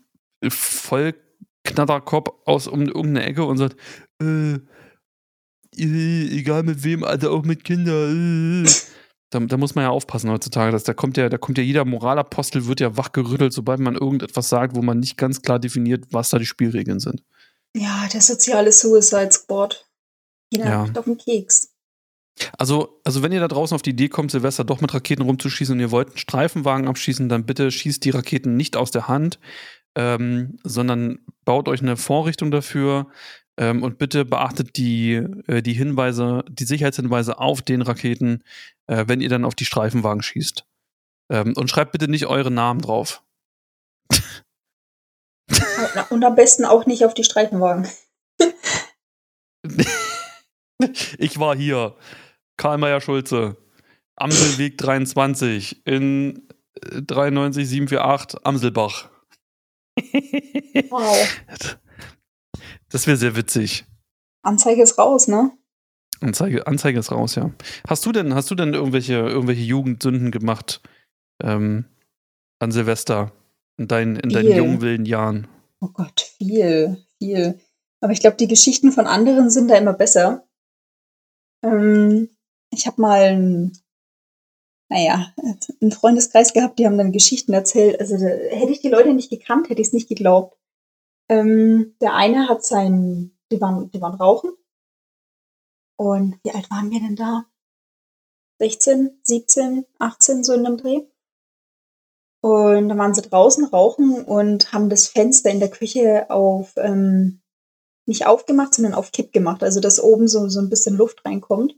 Vollknatterkopf aus um irgendeine Ecke und sagt, äh, äh, egal mit wem, also auch mit Kindern. Äh. Da, da muss man ja aufpassen heutzutage. Dass, da, kommt ja, da kommt ja jeder Moralapostel, wird ja wachgerüttelt, sobald man irgendetwas sagt, wo man nicht ganz klar definiert, was da die Spielregeln sind. Ja, der soziale Suicide Squad. Jeder Ja. auf den Keks. Also, also wenn ihr da draußen auf die Idee kommt, Silvester doch mit Raketen rumzuschießen und ihr wollt einen Streifenwagen abschießen, dann bitte schießt die Raketen nicht aus der Hand, ähm, sondern baut euch eine Vorrichtung dafür ähm, und bitte beachtet die, äh, die Hinweise, die Sicherheitshinweise auf den Raketen, äh, wenn ihr dann auf die Streifenwagen schießt. Ähm, und schreibt bitte nicht eure Namen drauf. Und am besten auch nicht auf die Streifenwagen. Ich war hier. Karl Mayer Schulze. Amselweg 23 in äh, 93748 Amselbach. Wow. Das wäre sehr witzig. Anzeige ist raus, ne? Anzeige, Anzeige ist raus, ja. Hast du denn, hast du denn irgendwelche, irgendwelche Jugendsünden gemacht ähm, an Silvester in, dein, in deinen Viel. jungen, wilden Jahren? Oh Gott, viel, viel. Aber ich glaube, die Geschichten von anderen sind da immer besser. Ähm, ich habe mal, ein, naja, einen Freundeskreis gehabt, die haben dann Geschichten erzählt. Also hätte ich die Leute nicht gekannt, hätte ich es nicht geglaubt. Ähm, der eine hat sein, die waren, die waren rauchen. Und wie alt waren wir denn da? 16, 17, 18, so in dem Dreh. Und dann waren sie draußen rauchen und haben das Fenster in der Küche auf, ähm, nicht aufgemacht, sondern auf Kipp gemacht. Also, dass oben so, so ein bisschen Luft reinkommt.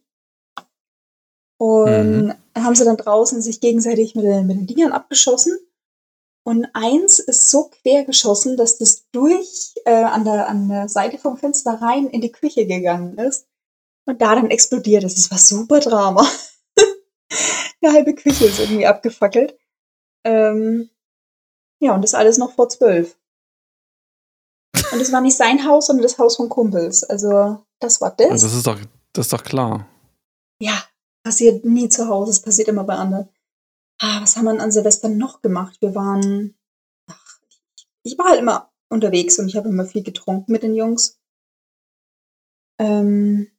Und Mhm. haben sie dann draußen sich gegenseitig mit den, mit den Dingern abgeschossen. Und eins ist so quer geschossen, dass das durch äh, an, der, an der Seite vom Fenster rein in die Küche gegangen ist. Und da dann explodiert ist. Es war super Drama. die halbe Küche ist irgendwie abgefackelt. Ähm, ja, und das alles noch vor zwölf. Und es war nicht sein Haus, sondern das Haus von Kumpels. Also, das war das. Ja, das, ist doch, das ist doch klar. Ja, passiert nie zu Hause, es passiert immer bei anderen. Ah, was haben wir an Silvester noch gemacht? Wir waren, ach, ich, war halt immer unterwegs und ich habe immer viel getrunken mit den Jungs. Ähm,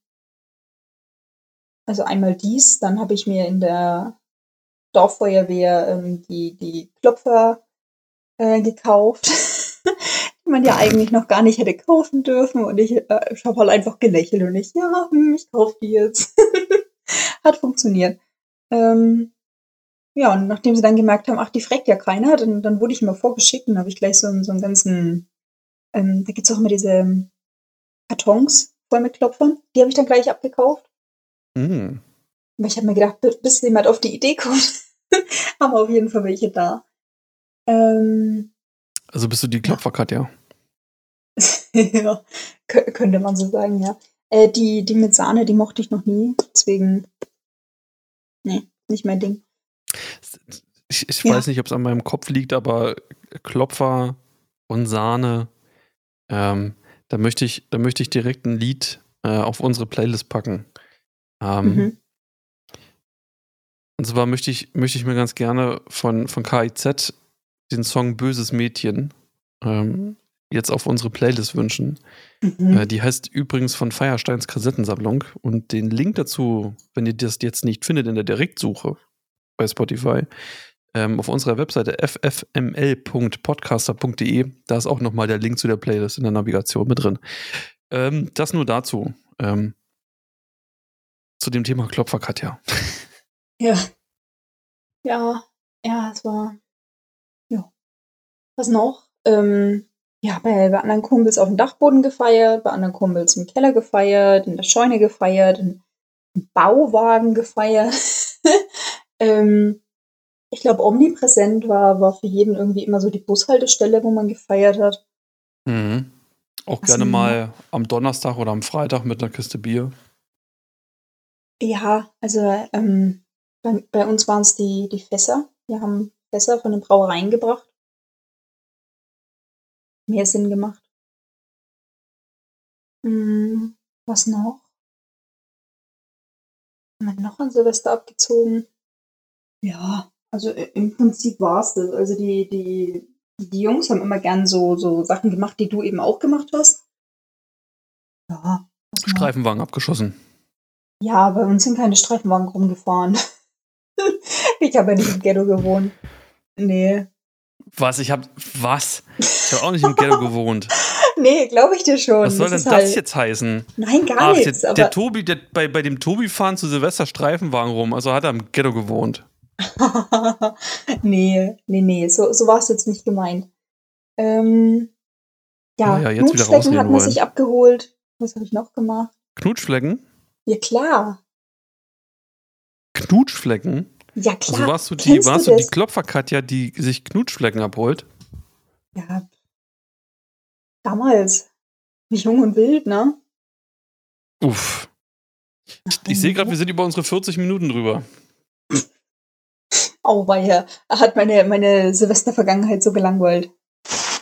also einmal dies, dann habe ich mir in der Dorffeuerwehr ähm, die, die Klopfer äh, gekauft, man ja eigentlich noch gar nicht hätte kaufen dürfen. Und ich, äh, ich habe halt einfach gelächelt und ich, ja, hm, ich kaufe die jetzt. Hat funktioniert. Ähm, ja, und nachdem sie dann gemerkt haben, ach, die fragt ja keiner, dann, dann wurde ich immer vorgeschickt und habe ich gleich so, einen- so einen ganzen, ähm, da gibt's auch immer diese Kartons voll mit Klopfern. Die habe ich dann gleich abgekauft. Mhm. Aber ich habe mir gedacht, bis- bis jemand auf die Idee kommt, haben wir auf jeden Fall welche da. Ähm, Also bist du die Klopferkatja. ja, kö- könnte man so sagen, ja. Äh, die, die mit Sahne, die mochte ich noch nie. Deswegen, nee, nicht mein Ding. Ich, ich Ja. weiß nicht, ob es an meinem Kopf liegt, aber Klopfer und Sahne, ähm, da möchte ich, da möchte ich direkt ein Lied äh, auf unsere Playlist packen. Ähm, Mhm. Und zwar möchte ich, möchte ich mir ganz gerne von, von KIZ den Song Böses Mädchen ähm, jetzt auf unsere Playlist wünschen. Mhm. Äh, die heißt übrigens von Feiersteins Kassettensammlung. Und den Link dazu, wenn ihr das jetzt nicht findet in der Direktsuche bei Spotify, ähm, auf unserer Webseite ffml.podcaster.de, da ist auch nochmal der Link zu der Playlist in der Navigation mit drin. Ähm, das nur dazu. Ähm, zu dem Thema Klopfer, Katja. Ja. Ja, ja, es war. Was noch? Ähm, ja, bei, bei anderen Kumpels auf dem Dachboden gefeiert, bei anderen Kumpels im Keller gefeiert, in der Scheune gefeiert, im Bauwagen gefeiert. ähm, ich glaube, omnipräsent war, war für jeden irgendwie immer so die Bushaltestelle, wo man gefeiert hat. Mhm. Auch Was gerne mal am Donnerstag oder am Freitag mit einer Kiste Bier. Ja, also ähm, bei, bei uns waren es die, die Fässer. Wir haben Fässer von den Brauereien gebracht. Mehr Sinn gemacht. Hm, was noch? Haben wir noch an Silvester abgezogen? Ja, also im Prinzip war es das. Also die, die, die Jungs haben immer gern so, so Sachen gemacht, die du eben auch gemacht hast. Ja. noch? Streifenwagen abgeschossen. Ja, bei uns sind keine Streifenwagen rumgefahren. ich habe ja nicht im Ghetto gewohnt. Nee. Was? Ich hab. Was? Ich habe auch nicht im Ghetto gewohnt. Nee, glaube ich dir schon. Was soll denn ist das halt- jetzt heißen? Nein, gar Ach, nichts. der, der Tobi, der, bei, bei dem Tobi fahren zu Silvester Streifenwagen rum, also hat er im Ghetto gewohnt. nee, nee, nee, so, so war es jetzt nicht gemeint. Ähm, ja, Ja, ja, jetzt wieder Knutschflecken hat man wollen. sich abgeholt. Was habe ich noch gemacht? Knutschflecken? Ja, klar. Knutschflecken? Ja, klar. Also warst du die, Kennst warst du du die? Klopferkatja, die sich Knutschflecken abholt? Ja. Damals. Jung und wild, ne? Uff. Ich, ich sehe gerade, wir sind über unsere 40 Minuten drüber. Auweia. Hat meine, meine Silvestervergangenheit so gelangweilt.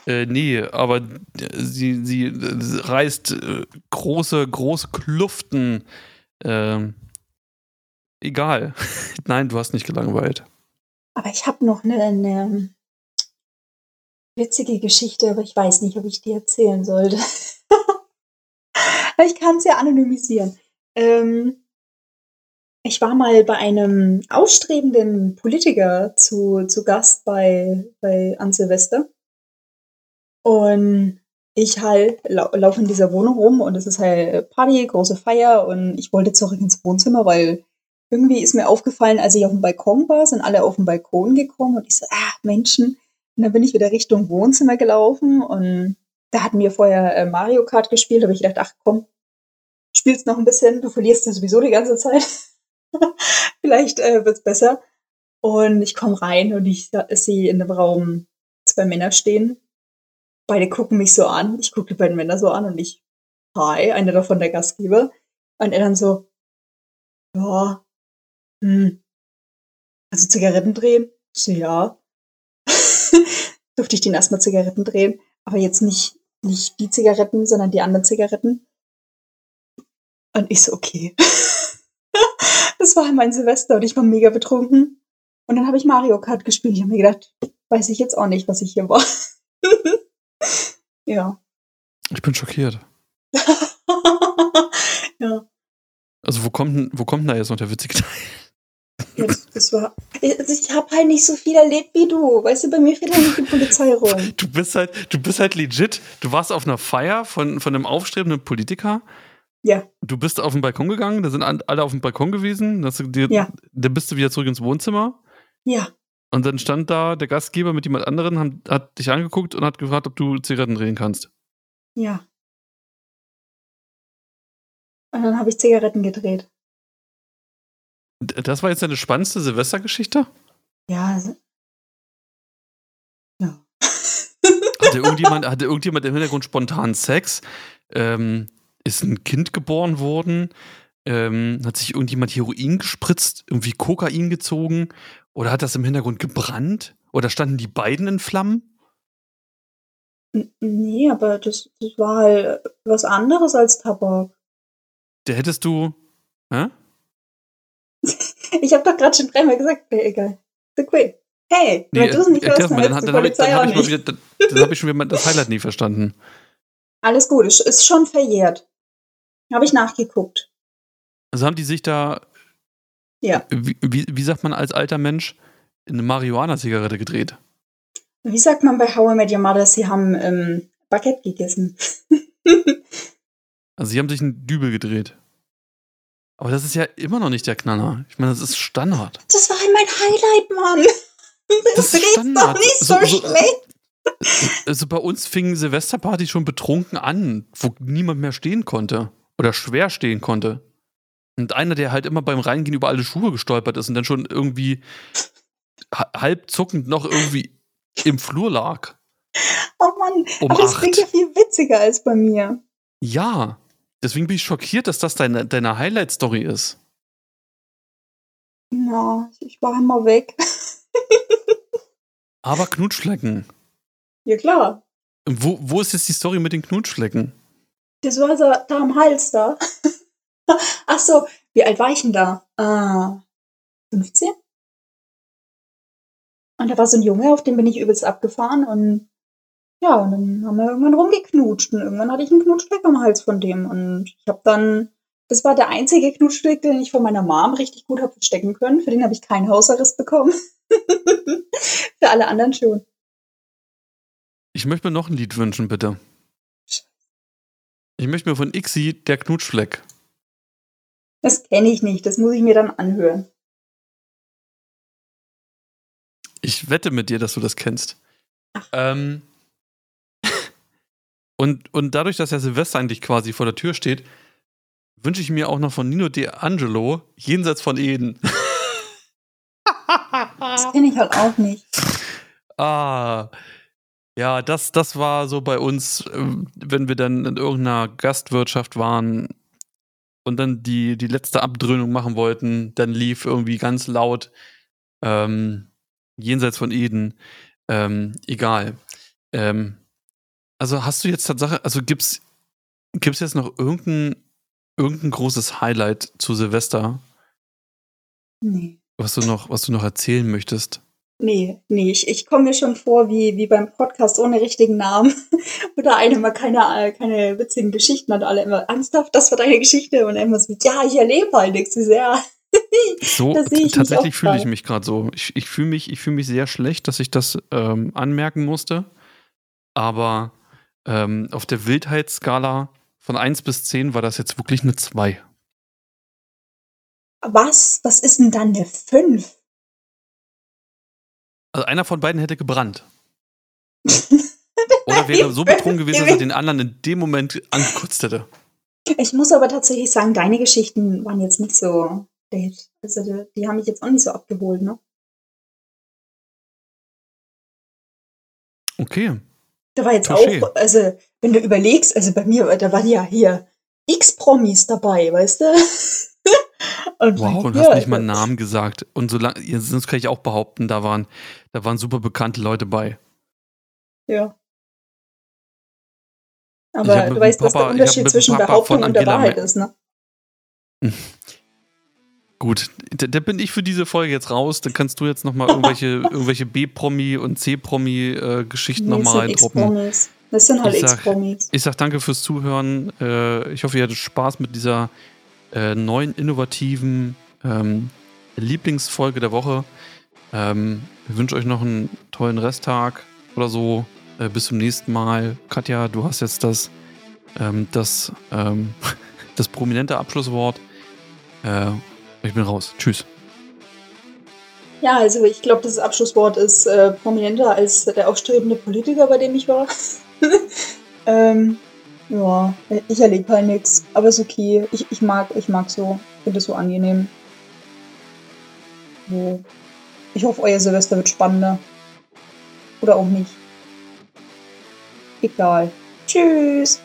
Äh, nee, aber äh, sie, sie äh, reißt äh, große, große Kluften Ähm, egal. Nein, du hast nicht gelangweilt. Aber ich habe noch eine, eine witzige Geschichte, aber ich weiß nicht, ob ich die erzählen sollte. ich kann es ja anonymisieren. Ähm, ich war mal bei einem ausstrebenden Politiker zu, zu Gast bei, bei an Silvester. Und ich halt lau laufe in dieser Wohnung rum und es ist halt Party, große Feier und ich wollte zurück ins Wohnzimmer, weil irgendwie ist mir aufgefallen, als ich auf dem Balkon war, sind alle auf den Balkon gekommen und ich so, ah, Menschen. Und dann bin ich wieder Richtung Wohnzimmer gelaufen und da hatten wir vorher äh, Mario Kart gespielt, habe ich gedacht, ach komm, spielst noch ein bisschen, du verlierst ja sowieso die ganze Zeit. Vielleicht äh, wird's besser. Und ich komme rein und ich sehe in dem Raum zwei Männer stehen beide gucken mich so an. Ich gucke die beiden Männer so an und ich, hi, einer davon der Gastgeber. Und er dann so, ja, hm, also Zigaretten drehen? Ich so, ja. Durfte ich den erstmal Zigaretten drehen, aber jetzt nicht, nicht die Zigaretten, sondern die anderen Zigaretten. Und ich so, okay. das war mein Silvester und ich war mega betrunken. Und dann habe ich Mario Kart gespielt. Ich habe mir gedacht, weiß ich jetzt auch nicht, was ich hier war. Ja. Ich bin schockiert. ja. Also wo kommt, denn- wo kommt denn da jetzt noch der witzige Teil? Das, das war. Ich, ich habe halt nicht so viel erlebt wie du. Weißt du, bei mir fährt halt nicht die Polizei rum. Du bist halt, du bist halt legit. Du warst auf einer Feier von, von einem aufstrebenden Politiker. Ja, Du bist auf den Balkon gegangen, da sind alle auf dem Balkon gewesen. Du dir, Ja. Dann bist du wieder zurück ins Wohnzimmer. ja, Und dann stand da der Gastgeber mit jemand anderen, haben, hat dich angeguckt und hat gefragt, ob du Zigaretten drehen kannst. ja. Und dann habe ich Zigaretten gedreht. Das war jetzt deine spannendste Silvestergeschichte? Ja. Ja. Hatte irgendjemand, hatte irgendjemand im Hintergrund spontan Sex? Ähm, ist ein Kind geboren worden? Ähm, hat sich irgendjemand Heroin gespritzt? Irgendwie Kokain gezogen? Oder hat das im Hintergrund gebrannt? Oder standen die beiden in Flammen? Nee, aber das, das war halt was anderes als Tabak. Da hättest du. Hä? Ich habe doch gerade schon dreimal gesagt, nee, egal. Ist okay. Hey, wenn du es nicht erklär's mal, dann, dann habe ich, dann hab ich wieder, dann, dann hab ich schon wieder das Highlight nie verstanden. Alles gut, es ist schon verjährt. Habe ich nachgeguckt. Also haben die sich da, Ja. wie, wie, wie sagt man als alter Mensch, eine Marihuana-Zigarette gedreht? Wie sagt man bei How I Met Your Mother, sie haben ähm, Baguette gegessen. Also sie haben sich einen Dübel gedreht. Aber das ist ja immer noch nicht der Knaller. Ich meine, das ist Standard. Das war mein Highlight, Mann. Das ist ist Standard. doch nicht so, So- so- schlecht. Also bei uns fing Silvesterparty schon betrunken an, wo niemand mehr stehen konnte. Oder schwer stehen konnte. Und einer, der halt immer beim Reingehen über alle Schuhe gestolpert ist und dann schon irgendwie ha- halb zuckend noch irgendwie im Flur lag. Oh Mann, Um aber das klingt ja viel witziger als bei mir. Ja. Deswegen bin ich schockiert, dass das deine, deine Highlight-Story ist. Ja, ich war immer weg. Aber Knutschflecken. Ja, klar. Wo, wo ist jetzt die Story mit den Knutschflecken? Das war so da am Hals da. Ach so, wie alt war ich denn da? Ah, 15? Und da war so ein Junge, auf den bin ich übelst abgefahren und ja, und dann haben wir irgendwann rumgeknutscht und irgendwann hatte ich einen Knutschfleck am Hals von dem und ich habe dann, das war der einzige Knutschfleck, den ich von meiner Mom richtig gut habe verstecken können. Für den habe ich keinen Hausarrest bekommen. Für alle anderen schon. Ich möchte mir noch ein Lied wünschen, bitte. Ich möchte mir von Ixi der Knutschfleck. Das kenne ich nicht, das muss ich mir dann anhören. Ich wette mit dir, dass du das kennst. Ähm, und, und dadurch, dass ja Silvester eigentlich quasi vor der Tür steht, wünsche ich mir auch noch von Nino De Angelo Jenseits von Eden. Das kenne ich halt auch nicht. ah. Ja, das, das war so bei uns, ähm, wenn wir dann in irgendeiner Gastwirtschaft waren und dann die, die letzte Abdröhnung machen wollten, dann lief irgendwie ganz laut ähm, Jenseits von Eden. Ähm, egal. Ähm, also hast du jetzt Tatsache, also gibt's, gibt's jetzt noch irgendein irgendein großes Highlight zu Silvester, Nee. was du noch, was du noch erzählen möchtest? Nee, nee, ich, ich komme mir schon vor wie, wie beim Podcast ohne richtigen Namen. Wo der eine mal keine, keine witzigen Geschichten hat, alle immer ernsthaft, das war deine Geschichte und er immer so, ja, ich erlebe halt nichts. Ich so, Ja, tatsächlich fühle ich mich gerade so. Ich, ich fühle mich, ich fühl mich sehr schlecht, dass ich das ähm, anmerken musste. Aber ähm, auf der Wildheitsskala von 1 bis 10 war das jetzt wirklich eine 2. was? Was ist denn dann eine 5? Also einer von beiden hätte gebrannt. Oder wäre so betrunken gewesen, dass er den anderen in dem Moment angekotzt hätte. Ich muss aber tatsächlich sagen, deine Geschichten waren jetzt nicht so der Hit. Also die, die haben mich jetzt auch nicht so abgeholt, ne? Okay. Da war jetzt Touché. auch, also wenn du überlegst, also bei mir, da waren ja hier X-Promis dabei, weißt du? und Wow, und dir, hast nicht mal einen Namen gesagt. Und solange, ja, sonst kann ich auch behaupten, da waren, da waren super bekannte Leute bei. Ja. Aber du weißt, was Papa- der ich hab Unterschied zwischen Papa Behauptung und der Wahrheit ist, ne? Gut, da, da bin ich für diese Folge jetzt raus. Dann kannst du jetzt nochmal irgendwelche, irgendwelche B-Promi- und C-Promi-Geschichten Nee, es nochmal reindroppen. Das sind halt X-Promis. Ich sag danke fürs Zuhören. Äh, ich hoffe, ihr hattet Spaß mit dieser äh, neuen, innovativen ähm, Lieblingsfolge der Woche. Ähm, ich wünsche euch noch einen tollen Resttag oder so. Äh, bis zum nächsten Mal. Katja, du hast jetzt das, ähm, das, ähm, das prominente Abschlusswort. Ich bin raus. Tschüss. Ja, also ich glaube, das Abschlusswort ist äh, prominenter als der aufstrebende Politiker, bei dem ich war. ähm, ja, ich erlebe halt nichts, aber ist okay. Ich, ich mag, ich mag so, finde es so angenehm. So. Ich hoffe, euer Silvester wird spannender. Oder auch nicht. Egal. Tschüss.